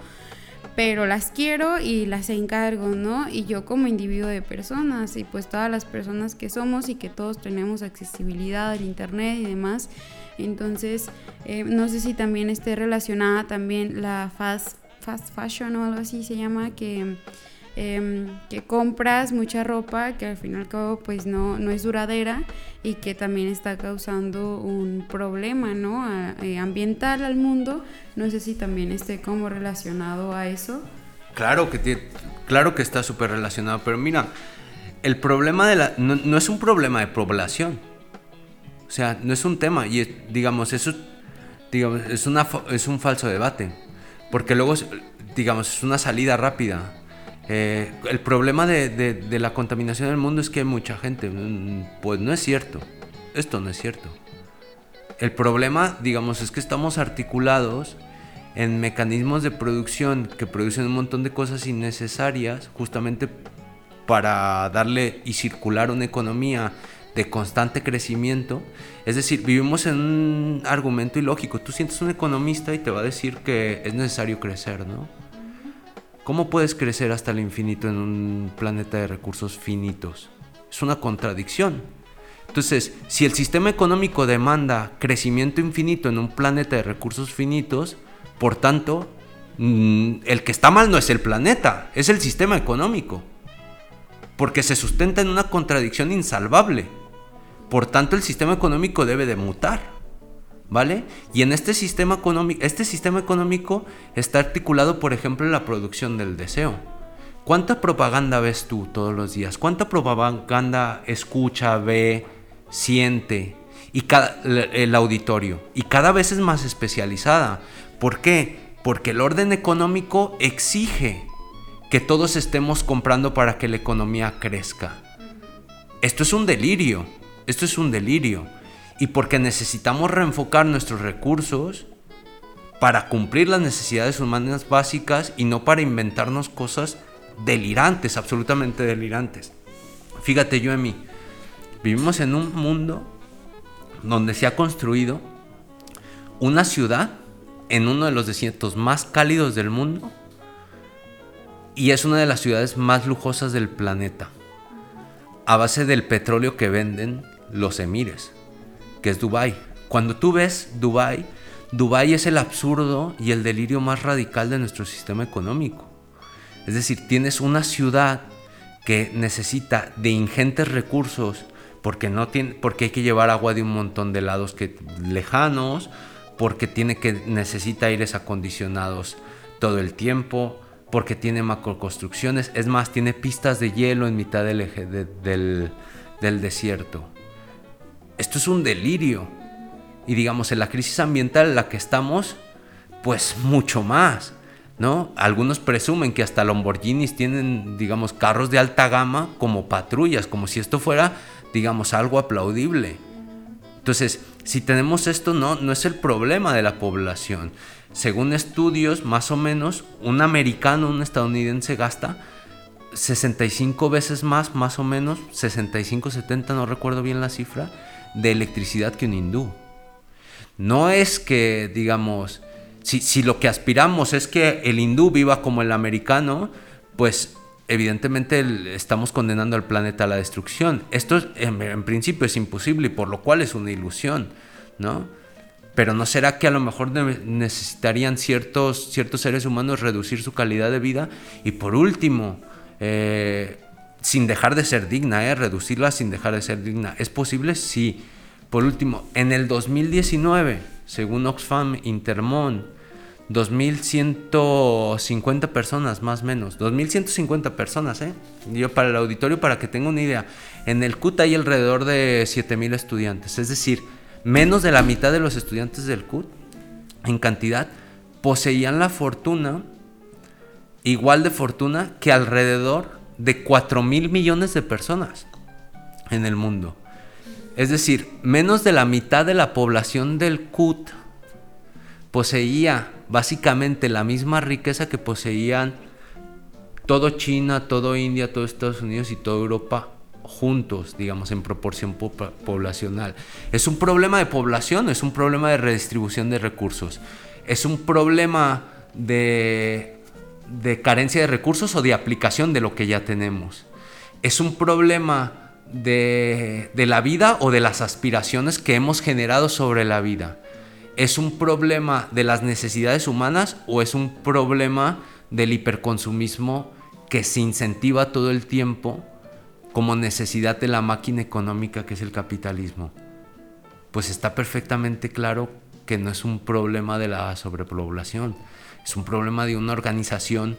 A: pero las quiero y las encargo, ¿no? Y yo como individuo de personas y pues todas las personas que somos y que todos tenemos accesibilidad al Internet y demás. Entonces, eh, no sé si también esté relacionada también la fast, fast fashion o algo así se llama, que Em, que compras mucha ropa que al fin y al cabo pues no, no es duradera y que también está causando un problema ¿no? Eh, ambiental al mundo. No sé si también esté como relacionado a eso.
B: Claro que, claro que está súper relacionado, pero mira, el problema de la... No, es un problema de población. O sea, no es un tema y digamos, eso digamos, es, una, es un falso debate. Porque luego, digamos, es una salida rápida eh, el problema de, la contaminación del mundo es que hay mucha gente. Mm, pues no es cierto. Esto no es cierto. El problema, digamos, es que estamos articulados en mecanismos de producción que producen un montón de cosas innecesarias justamente para darle y circular una economía de constante crecimiento. Es decir, vivimos en un argumento ilógico. Tú sientes un economista y te va a decir que es necesario crecer, ¿no? ¿Cómo puedes crecer hasta el infinito en un planeta de recursos finitos? Es una contradicción. Entonces, si el sistema económico demanda crecimiento infinito en un planeta de recursos finitos, por tanto, mm, el que está mal no es el planeta, es el sistema económico. Porque se sustenta en una contradicción insalvable. Por tanto, el sistema económico debe de mutar. ¿Vale? Y en este sistema económico, este sistema económico está articulado, por ejemplo, en la producción del deseo. ¿Cuánta propaganda ves tú todos los días? ¿Cuánta propaganda escucha, ve, siente? Y cada, el auditorio. Y cada vez es más especializada. ¿Por qué? Porque el orden económico exige que todos estemos comprando para que la economía crezca. Esto es un delirio. Esto es un delirio y porque necesitamos reenfocar nuestros recursos para cumplir las necesidades humanas básicas y no para inventarnos cosas delirantes, absolutamente delirantes. Fíjate, yo en mí, vivimos en un mundo donde se ha construido una ciudad en uno de los desiertos más cálidos del mundo y es una de las ciudades más lujosas del planeta, a base del petróleo que venden los emires que es Dubai. Cuando tú ves Dubai, Dubai es el absurdo y el delirio más radical de nuestro sistema económico. Es decir, tienes una ciudad que necesita de ingentes recursos porque no tiene porque hay que llevar agua de un montón de lados que lejanos, porque tiene que necesita aires acondicionados todo el tiempo, porque tiene macroconstrucciones, es más, tiene pistas de hielo en mitad del del desierto. Esto es un delirio. Y digamos, en la crisis ambiental en la que estamos, pues mucho más. ¿no? Algunos presumen que hasta Lamborghinis tienen, digamos, carros de alta gama como patrullas, como si esto fuera, digamos, algo aplaudible. Entonces, si tenemos esto, no, no es el problema de la población. Según estudios, más o menos, un americano, un estadounidense gasta 65 veces más, más o menos, 65, 70, no recuerdo bien la cifra, de electricidad que un hindú. No es que, digamos, si, lo que aspiramos es que el hindú viva como el americano, pues evidentemente estamos condenando al planeta a la destrucción. Esto en, principio es imposible y por lo cual es una ilusión, ¿no? Pero ¿no será que a lo mejor necesitarían ciertos, ciertos seres humanos reducir su calidad de vida? Y por último, eh, sin dejar de ser digna, ¿eh? reducirla sin dejar de ser digna. ¿Es posible? Sí. Por último, en el 2019, según Oxfam Intermon, 2.150 personas más o menos, 2.150 personas, ¿eh? Yo para el auditorio, para que tenga una idea, en el CUT hay alrededor de 7.000 estudiantes, es decir, menos de la mitad de los estudiantes del CUT, en cantidad, poseían la fortuna igual de fortuna que alrededor de 4 mil millones de personas en el mundo. Es decir, menos de la mitad de la población del CUT poseía básicamente la misma riqueza que poseían todo China, todo India, todo Estados Unidos y toda Europa juntos, digamos, en proporción poblacional. Es un problema de población, es un problema de redistribución de recursos, es un problema de, de carencia de recursos o de aplicación de lo que ya tenemos. Es un problema de, de la vida o de las aspiraciones que hemos generado sobre la vida. ¿Es un problema de las necesidades humanas o es un problema del hiperconsumismo que se incentiva todo el tiempo como necesidad de la máquina económica que es el capitalismo? Pues está perfectamente claro que no es un problema de la sobrepoblación, es un problema de una organización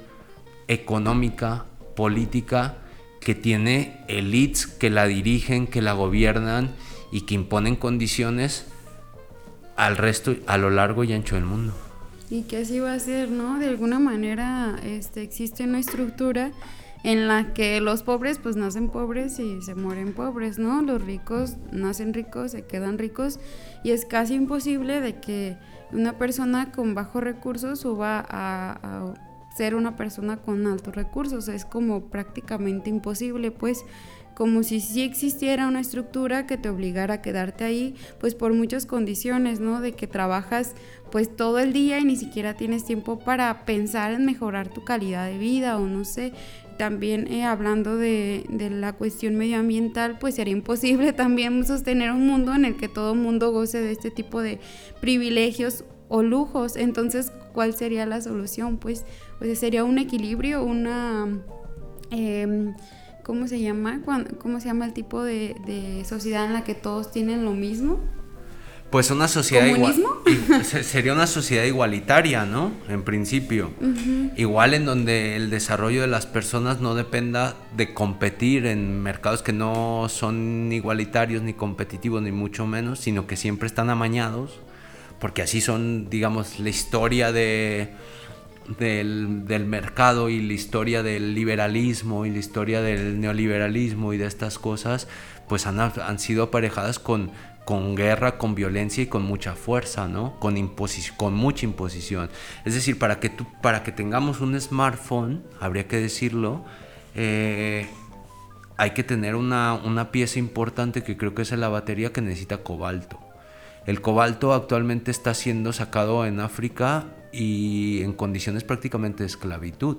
B: económica, política, que tiene elites que la dirigen, que la gobiernan y que imponen condiciones al resto, a lo largo y ancho del mundo.
A: Y que así va a ser, ¿no? De alguna manera este, existe una estructura en la que los pobres pues nacen pobres y se mueren pobres, ¿no? Los ricos nacen ricos, se quedan ricos y es casi imposible de que una persona con bajos recursos suba a, a ser una persona con altos recursos, es como prácticamente imposible, pues como si sí existiera una estructura que te obligara a quedarte ahí, pues por muchas condiciones, ¿no? De que trabajas pues todo el día y ni siquiera tienes tiempo para pensar en mejorar tu calidad de vida o no sé. También eh, hablando de, la cuestión medioambiental, pues sería imposible también sostener un mundo en el que todo mundo goce de este tipo de privilegios o lujos. Entonces, ¿cuál sería la solución? Pues, pues sería un equilibrio, una... Eh, ¿cómo se llama? ¿Cómo se llama el tipo de, sociedad en la que todos tienen lo mismo?
B: Pues una sociedad igual. Sería una sociedad igualitaria, ¿no? En principio. Igual en donde el desarrollo de las personas no dependa de competir en mercados que no son igualitarios ni competitivos, ni mucho menos, sino que siempre están amañados, porque así son, digamos, la historia de del, del, mercado y la historia del liberalismo y la historia del neoliberalismo y de estas cosas, pues han, han sido aparejadas con, con guerra, con violencia y con mucha fuerza, ¿no? Con, con mucha imposición. Es decir, para que, tú, para que tengamos un smartphone, habría que decirlo, eh, hay que tener una, una pieza importante que creo que es la batería que necesita cobalto. El cobalto actualmente está siendo sacado en África y en condiciones prácticamente de esclavitud,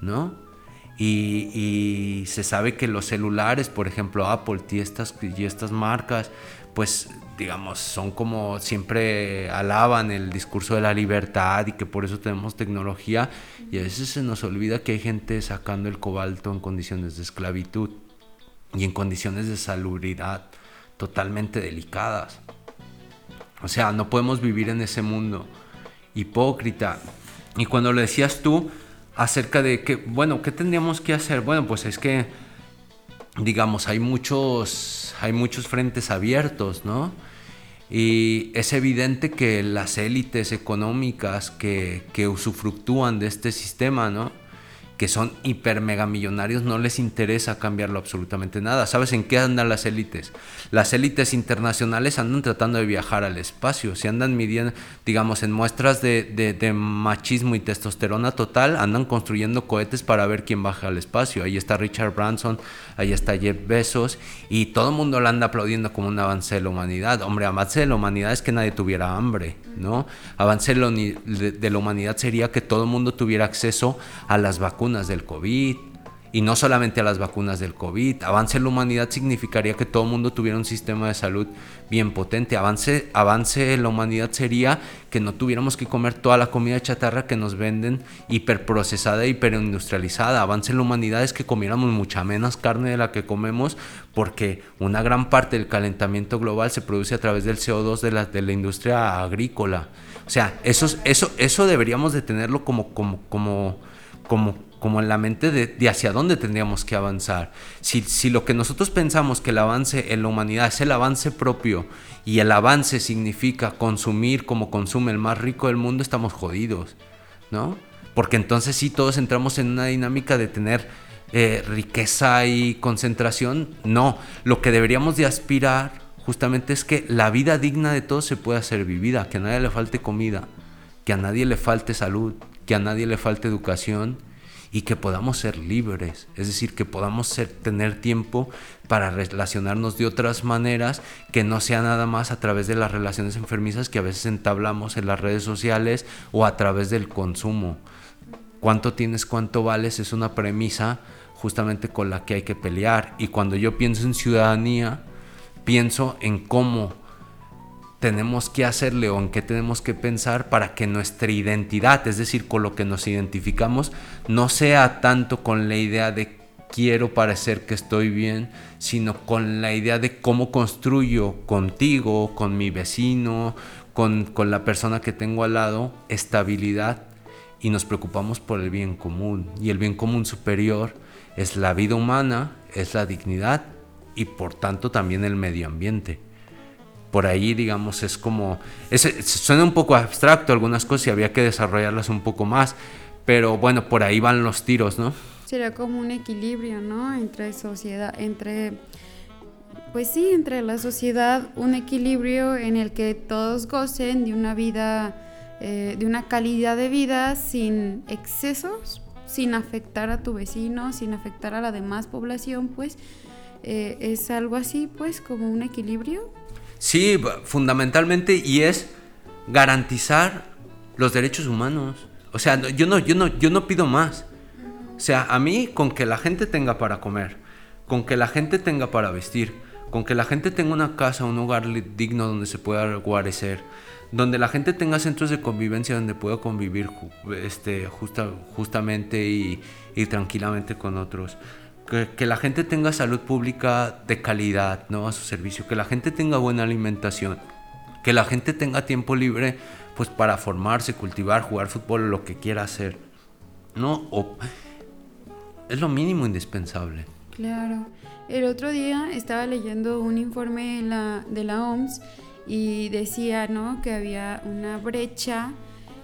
B: ¿no? Y, se sabe que los celulares, por ejemplo Apple y estas, y estas marcas, pues digamos, son como siempre alaban el discurso de la libertad y que por eso tenemos tecnología y a veces se nos olvida que hay gente sacando el cobalto en condiciones de esclavitud y en condiciones de salubridad totalmente delicadas. O sea, no podemos vivir en ese mundo hipócrita. Y cuando lo decías tú acerca de que, bueno, ¿qué tendríamos que hacer? Bueno, pues es que, digamos, hay muchos, hay muchos frentes abiertos, ¿no? Y es evidente que las élites económicas que, usufructúan de este sistema, ¿no? Que son hiper mega millonarios no les interesa cambiarlo absolutamente nada. ¿Sabes en qué andan las élites? Las élites internacionales andan tratando de viajar al espacio, se andan midiendo, digamos, en muestras de, de, machismo y testosterona total, andan construyendo cohetes para ver quién baja al espacio. Ahí está Richard Branson, ahí está Jeff Bezos y todo el mundo lo anda aplaudiendo como un avance de la humanidad. Hombre, avance de la humanidad es que nadie tuviera hambre, ¿no? Avance de la humanidad sería que todo el mundo tuviera acceso a las vacunas del COVID, y no solamente a las vacunas del COVID. Avance en la humanidad significaría que todo el mundo tuviera un sistema de salud bien potente. Avance, avance en la humanidad sería que no tuviéramos que comer toda la comida chatarra que nos venden hiperprocesada, hiperindustrializada. Avance en la humanidad es que comiéramos mucha menos carne de la que comemos porque una gran parte del calentamiento global se produce a través del CO2 de la, de la industria agrícola. O sea, eso, eso, eso deberíamos de tenerlo como, como, como, como como en la mente de, hacia dónde tendríamos que avanzar. Si, si, lo que nosotros pensamos que el avance en la humanidad es el avance propio y el avance significa consumir como consume el más rico del mundo, estamos jodidos, ¿no? porque entonces sí todos entramos en una dinámica de tener eh, riqueza y concentración. No, lo que deberíamos de aspirar justamente es que la vida digna de todos se pueda ser vivida, que a nadie le falte comida, que a nadie le falte salud, que a nadie le falte educación y que podamos ser libres, es decir, que podamos ser, tener tiempo para relacionarnos de otras maneras que no sea nada más a través de las relaciones enfermizas que a veces entablamos en las redes sociales o a través del consumo. Cuánto tienes, cuánto vales es una premisa justamente con la que hay que pelear y cuando yo pienso en ciudadanía, pienso en cómo tenemos que hacerle o en qué tenemos que pensar para que nuestra identidad, es decir, con lo que nos identificamos, no sea tanto con la idea de quiero parecer que estoy bien, sino con la idea de cómo construyo contigo, con mi vecino, con, con la persona que tengo al lado, estabilidad y nos preocupamos por el bien común. Y el bien común superior es la vida humana, es la dignidad y por tanto también el medio ambiente. Por ahí, digamos, es como... suena un poco abstracto algunas cosas y había que desarrollarlas un poco más, pero bueno, por ahí van los tiros, ¿no?
A: Sería como un equilibrio, ¿no? Entre sociedad, entre... Pues sí, entre la sociedad, un equilibrio en el que todos gocen de una vida, eh, de una calidad de vida sin excesos, sin afectar a tu vecino, sin afectar a la demás población, pues eh, es algo así, pues como un equilibrio.
B: Sí, fundamentalmente y es garantizar los derechos humanos. O sea, yo no, yo no, yo no pido más. O sea, a mí con que la gente tenga para comer, con que la gente tenga para vestir, con que la gente tenga una casa, un hogar digno donde se pueda guarecer, donde la gente tenga centros de convivencia donde pueda convivir este, justa, justamente y, y tranquilamente con otros que, la gente tenga salud pública de calidad ¿no? a su servicio, que la gente tenga buena alimentación, que la gente tenga tiempo libre pues para formarse, cultivar, jugar fútbol, lo que quiera hacer. ¿no? es lo mínimo indispensable.
A: Claro. El otro día estaba leyendo un informe de la, de la OMS y decía ¿no? que había una brecha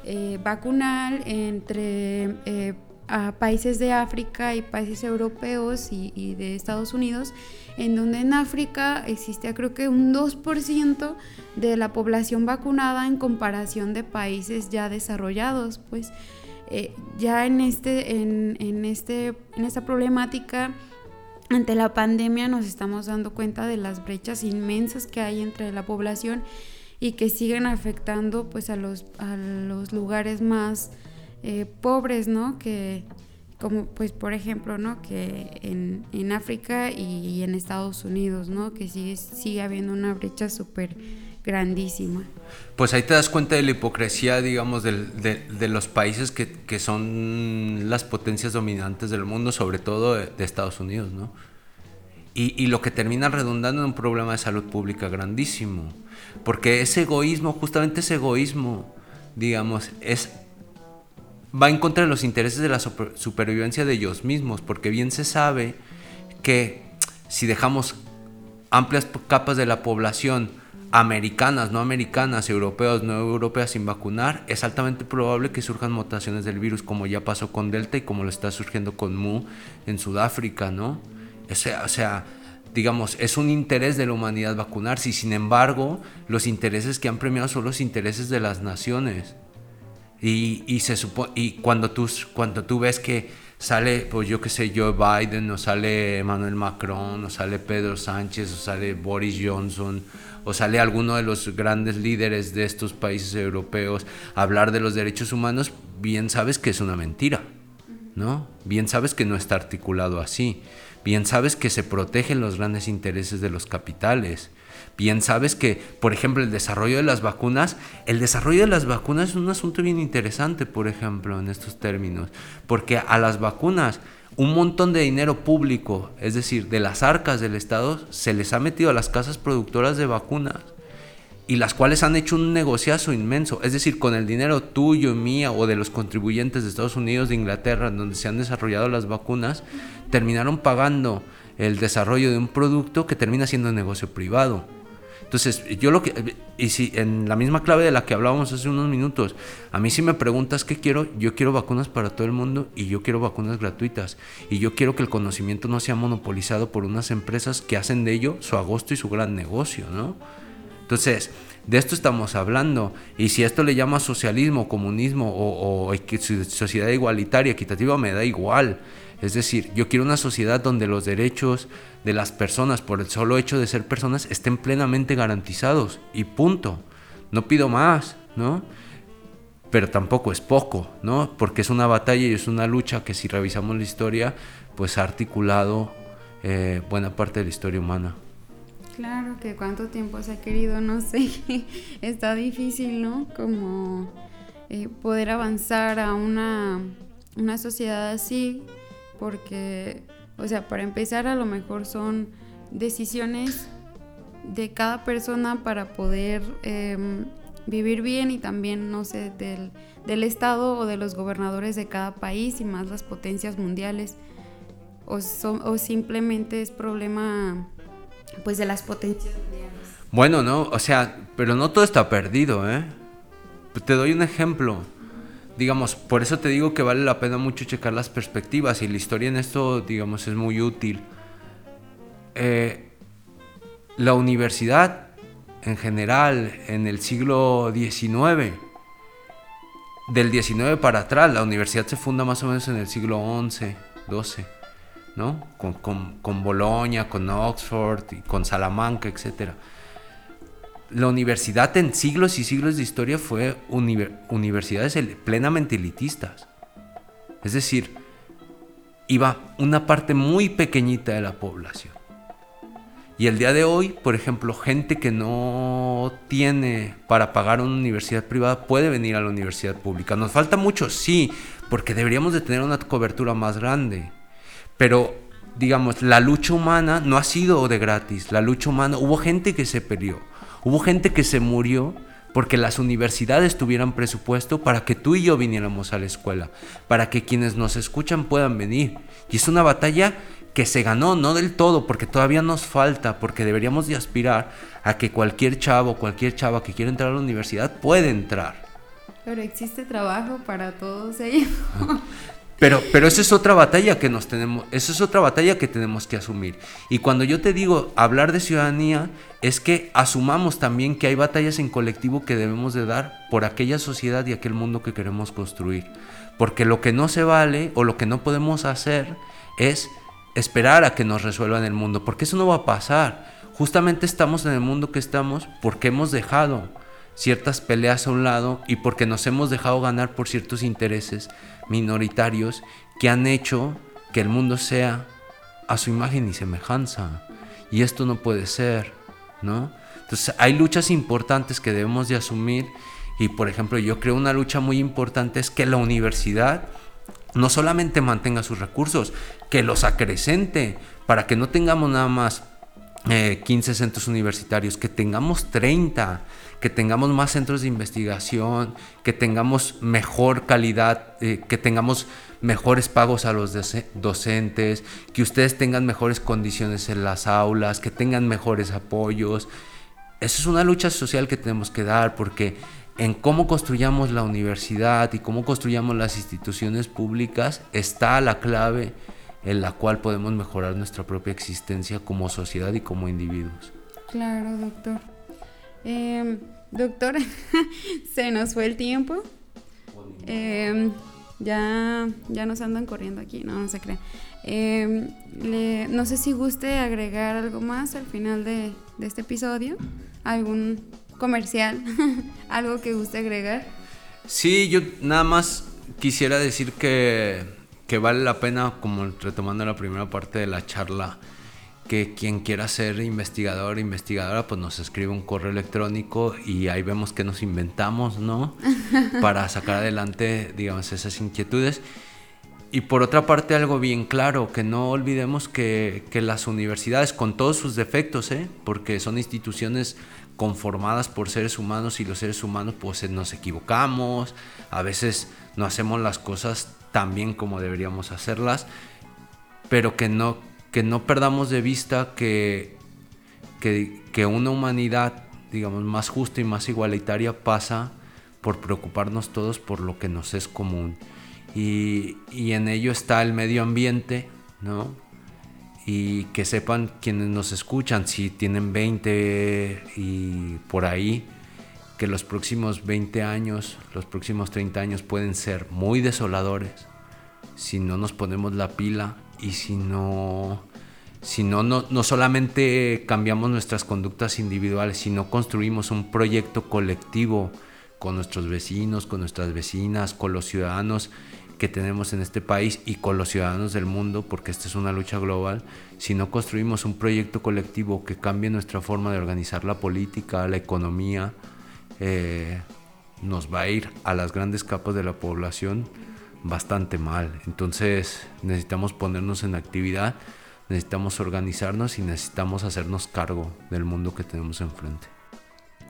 A: eh, vacunal entre eh, a países de África y países europeos y, de Estados Unidos, en donde en África existe creo que un 2% de la población vacunada en comparación de países ya desarrollados. Pues eh, ya en, este, en, en, este, en esta problemática, ante la pandemia nos estamos dando cuenta de las brechas inmensas que hay entre la población y que siguen afectando pues a los, a los lugares más eh, pobres, ¿no? Que, como pues por ejemplo, ¿no? Que en, en África y, en Estados Unidos, ¿no? Que sigue, sigue habiendo una brecha súper grandísima.
B: Pues ahí te das cuenta de la hipocresía, digamos, de, de, los países que, que, son las potencias dominantes del mundo, sobre todo de, Estados Unidos, ¿no? Y, y, lo que termina redundando en un problema de salud pública grandísimo. Porque ese egoísmo, justamente ese egoísmo, digamos, es va en contra de los intereses de la supervivencia de ellos mismos, porque bien se sabe que si dejamos amplias capas de la población, americanas, no americanas, europeos, no europeas sin vacunar, es altamente probable que surjan mutaciones del virus, como ya pasó con Delta y como lo está surgiendo con Mu en Sudáfrica, ¿no? O sea, o sea digamos, es un interés de la humanidad vacunarse y sin embargo los intereses que han premiado son los intereses de las naciones. Y, y, se y cuando, tú, cuando tú ves que sale, pues yo qué sé, Joe Biden, o sale Emmanuel Macron, o sale Pedro Sánchez, o sale Boris Johnson, o sale alguno de los grandes líderes de estos países europeos hablar de los derechos humanos, bien sabes que es una mentira, ¿no? Bien sabes que no está articulado así, bien sabes que se protegen los grandes intereses de los capitales bien sabes que, por ejemplo, el desarrollo de las vacunas, el desarrollo de las vacunas es un asunto bien interesante, por ejemplo, en estos términos, porque a las vacunas un montón de dinero público, es decir, de las arcas del Estado, se les ha metido a las casas productoras de vacunas y las cuales han hecho un negociazo inmenso, es decir, con el dinero tuyo, mía o de los contribuyentes de Estados Unidos, de Inglaterra, donde se han desarrollado las vacunas, terminaron pagando el desarrollo de un producto que termina siendo un negocio privado. Entonces, yo lo que, y si en la misma clave de la que hablábamos hace unos minutos, a mí si me preguntas qué quiero, yo quiero vacunas para todo el mundo y yo quiero vacunas gratuitas. Y yo quiero que el conocimiento no sea monopolizado por unas empresas que hacen de ello su agosto y su gran negocio, ¿no? Entonces, de esto estamos hablando. Y si esto le llama socialismo, comunismo o, o sociedad igualitaria, equitativa, me da igual. Es decir, yo quiero una sociedad donde los derechos de las personas por el solo hecho de ser personas estén plenamente garantizados y punto. No pido más, ¿no? Pero tampoco es poco, ¿no? Porque es una batalla y es una lucha que si revisamos la historia, pues ha articulado eh, buena parte de la historia humana.
A: Claro, que cuánto tiempo se ha querido, no sé, está difícil, ¿no? Como eh, poder avanzar a una, una sociedad así porque, o sea, para empezar a lo mejor son decisiones de cada persona para poder em, vivir bien y también, no sé, del, del, Estado o de los gobernadores de cada país y más las potencias mundiales. O, o simplemente es problema, pues, de las potencias mundiales.
B: Bueno, no, o sea, pero no todo está perdido, ¿eh? Te doy un ejemplo digamos, por eso te digo que vale la pena mucho checar las perspectivas y la historia en esto, digamos, es muy útil. Eh, la universidad en general en el siglo XIX, del XIX para atrás, la universidad se funda más o menos en el siglo XI, XII, ¿no? Con, con, con Bolonia, con Oxford, y con Salamanca, etcétera la universidad en siglos y siglos de historia fue universidades plenamente elitistas. Es decir, iba una parte muy pequeñita de la población. Y el día de hoy, por ejemplo, gente que no tiene para pagar una universidad privada puede venir a la universidad pública. Nos falta mucho, sí, porque deberíamos de tener una cobertura más grande. Pero, digamos, la lucha humana no ha sido de gratis. La lucha humana, hubo gente que se peleó Hubo gente que se murió porque las universidades tuvieran presupuesto para que tú y yo viniéramos a la escuela, para que quienes nos escuchan puedan venir. Y es una batalla que se ganó, no del todo, porque todavía nos falta, porque deberíamos de aspirar a que cualquier chavo, cualquier chava que quiera entrar a la universidad puede entrar.
A: Pero existe trabajo para todos ellos.
B: Pero, pero esa es otra batalla que nos tenemos, esa es otra batalla que tenemos que asumir. Y cuando yo te digo hablar de ciudadanía, es que asumamos también que hay batallas en colectivo que debemos de dar por aquella sociedad y aquel mundo que queremos construir. Porque lo que no se vale o lo que no podemos hacer es esperar a que nos resuelvan el mundo, porque eso no va a pasar. Justamente estamos en el mundo que estamos porque hemos dejado ciertas peleas a un lado y porque nos hemos dejado ganar por ciertos intereses minoritarios que han hecho que el mundo sea a su imagen y semejanza. Y esto no puede ser, ¿no? Entonces hay luchas importantes que debemos de asumir y por ejemplo yo creo una lucha muy importante es que la universidad no solamente mantenga sus recursos, que los acrecente para que no tengamos nada más 15 eh, centros universitarios, que tengamos 30, que tengamos más centros de investigación, que tengamos mejor calidad, eh, que tengamos mejores pagos a los docentes, que ustedes tengan mejores condiciones en las aulas, que tengan mejores apoyos. Esa es una lucha social que tenemos que dar porque en cómo construyamos la universidad y cómo construyamos las instituciones públicas está la clave en la cual podemos mejorar nuestra propia existencia como sociedad y como individuos.
A: Claro, doctor. Eh, doctor, se nos fue el tiempo. Em, ya, ya nos andan corriendo aquí, no, no se cree. Em, no sé si guste agregar algo más al final de, de este episodio, algún comercial, algo que guste agregar.
B: Sí, yo nada más quisiera decir que que vale la pena, como retomando la primera parte de la charla, que quien quiera ser investigador, investigadora, pues nos escribe un correo electrónico y ahí vemos que nos inventamos, ¿no? Para sacar adelante, digamos, esas inquietudes. Y por otra parte, algo bien claro, que no olvidemos que, que las universidades, con todos sus defectos, ¿eh? porque son instituciones conformadas por seres humanos y los seres humanos pues nos equivocamos, a veces no hacemos las cosas tan bien como deberíamos hacerlas, pero que no, que no perdamos de vista que, que, una humanidad, digamos, más justa y más igualitaria pasa por preocuparnos todos por lo que nos es común. Y, y en ello está el medio ambiente, ¿no? Y que sepan quienes nos escuchan, si tienen 20 y por ahí, que los próximos 20 años, los próximos 30 años pueden ser muy desoladores si no nos ponemos la pila y si no, si no, no, solamente cambiamos nuestras conductas individuales, sino construimos un proyecto colectivo con nuestros vecinos, con nuestras vecinas, con los ciudadanos que tenemos en este país y con los ciudadanos del mundo, porque esta es una lucha global, si no construimos un proyecto colectivo que cambie nuestra forma de organizar la política, la economía, eh, nos va a ir a las grandes capas de la población bastante mal. Entonces necesitamos ponernos en actividad, necesitamos organizarnos y necesitamos hacernos cargo del mundo que tenemos enfrente.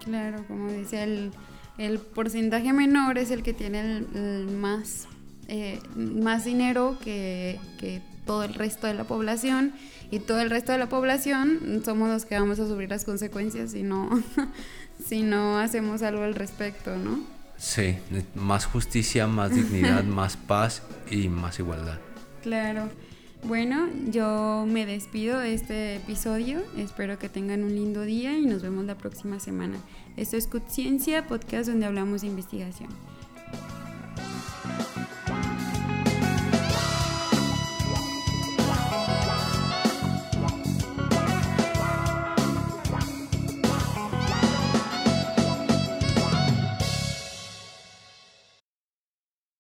A: Claro, como decía, el, el porcentaje menor es el que tiene el, más, eh, más dinero que, que todo el resto de la población y todo el resto de la población somos los que vamos a sufrir las consecuencias si no, si no hacemos algo al respecto, ¿no?
B: Sí, más justicia, más dignidad, más paz y más igualdad.
A: Claro. Bueno, yo me despido de este episodio. Espero que tengan un lindo día y nos vemos la próxima semana. Esto es Ciencia, podcast donde hablamos de investigación.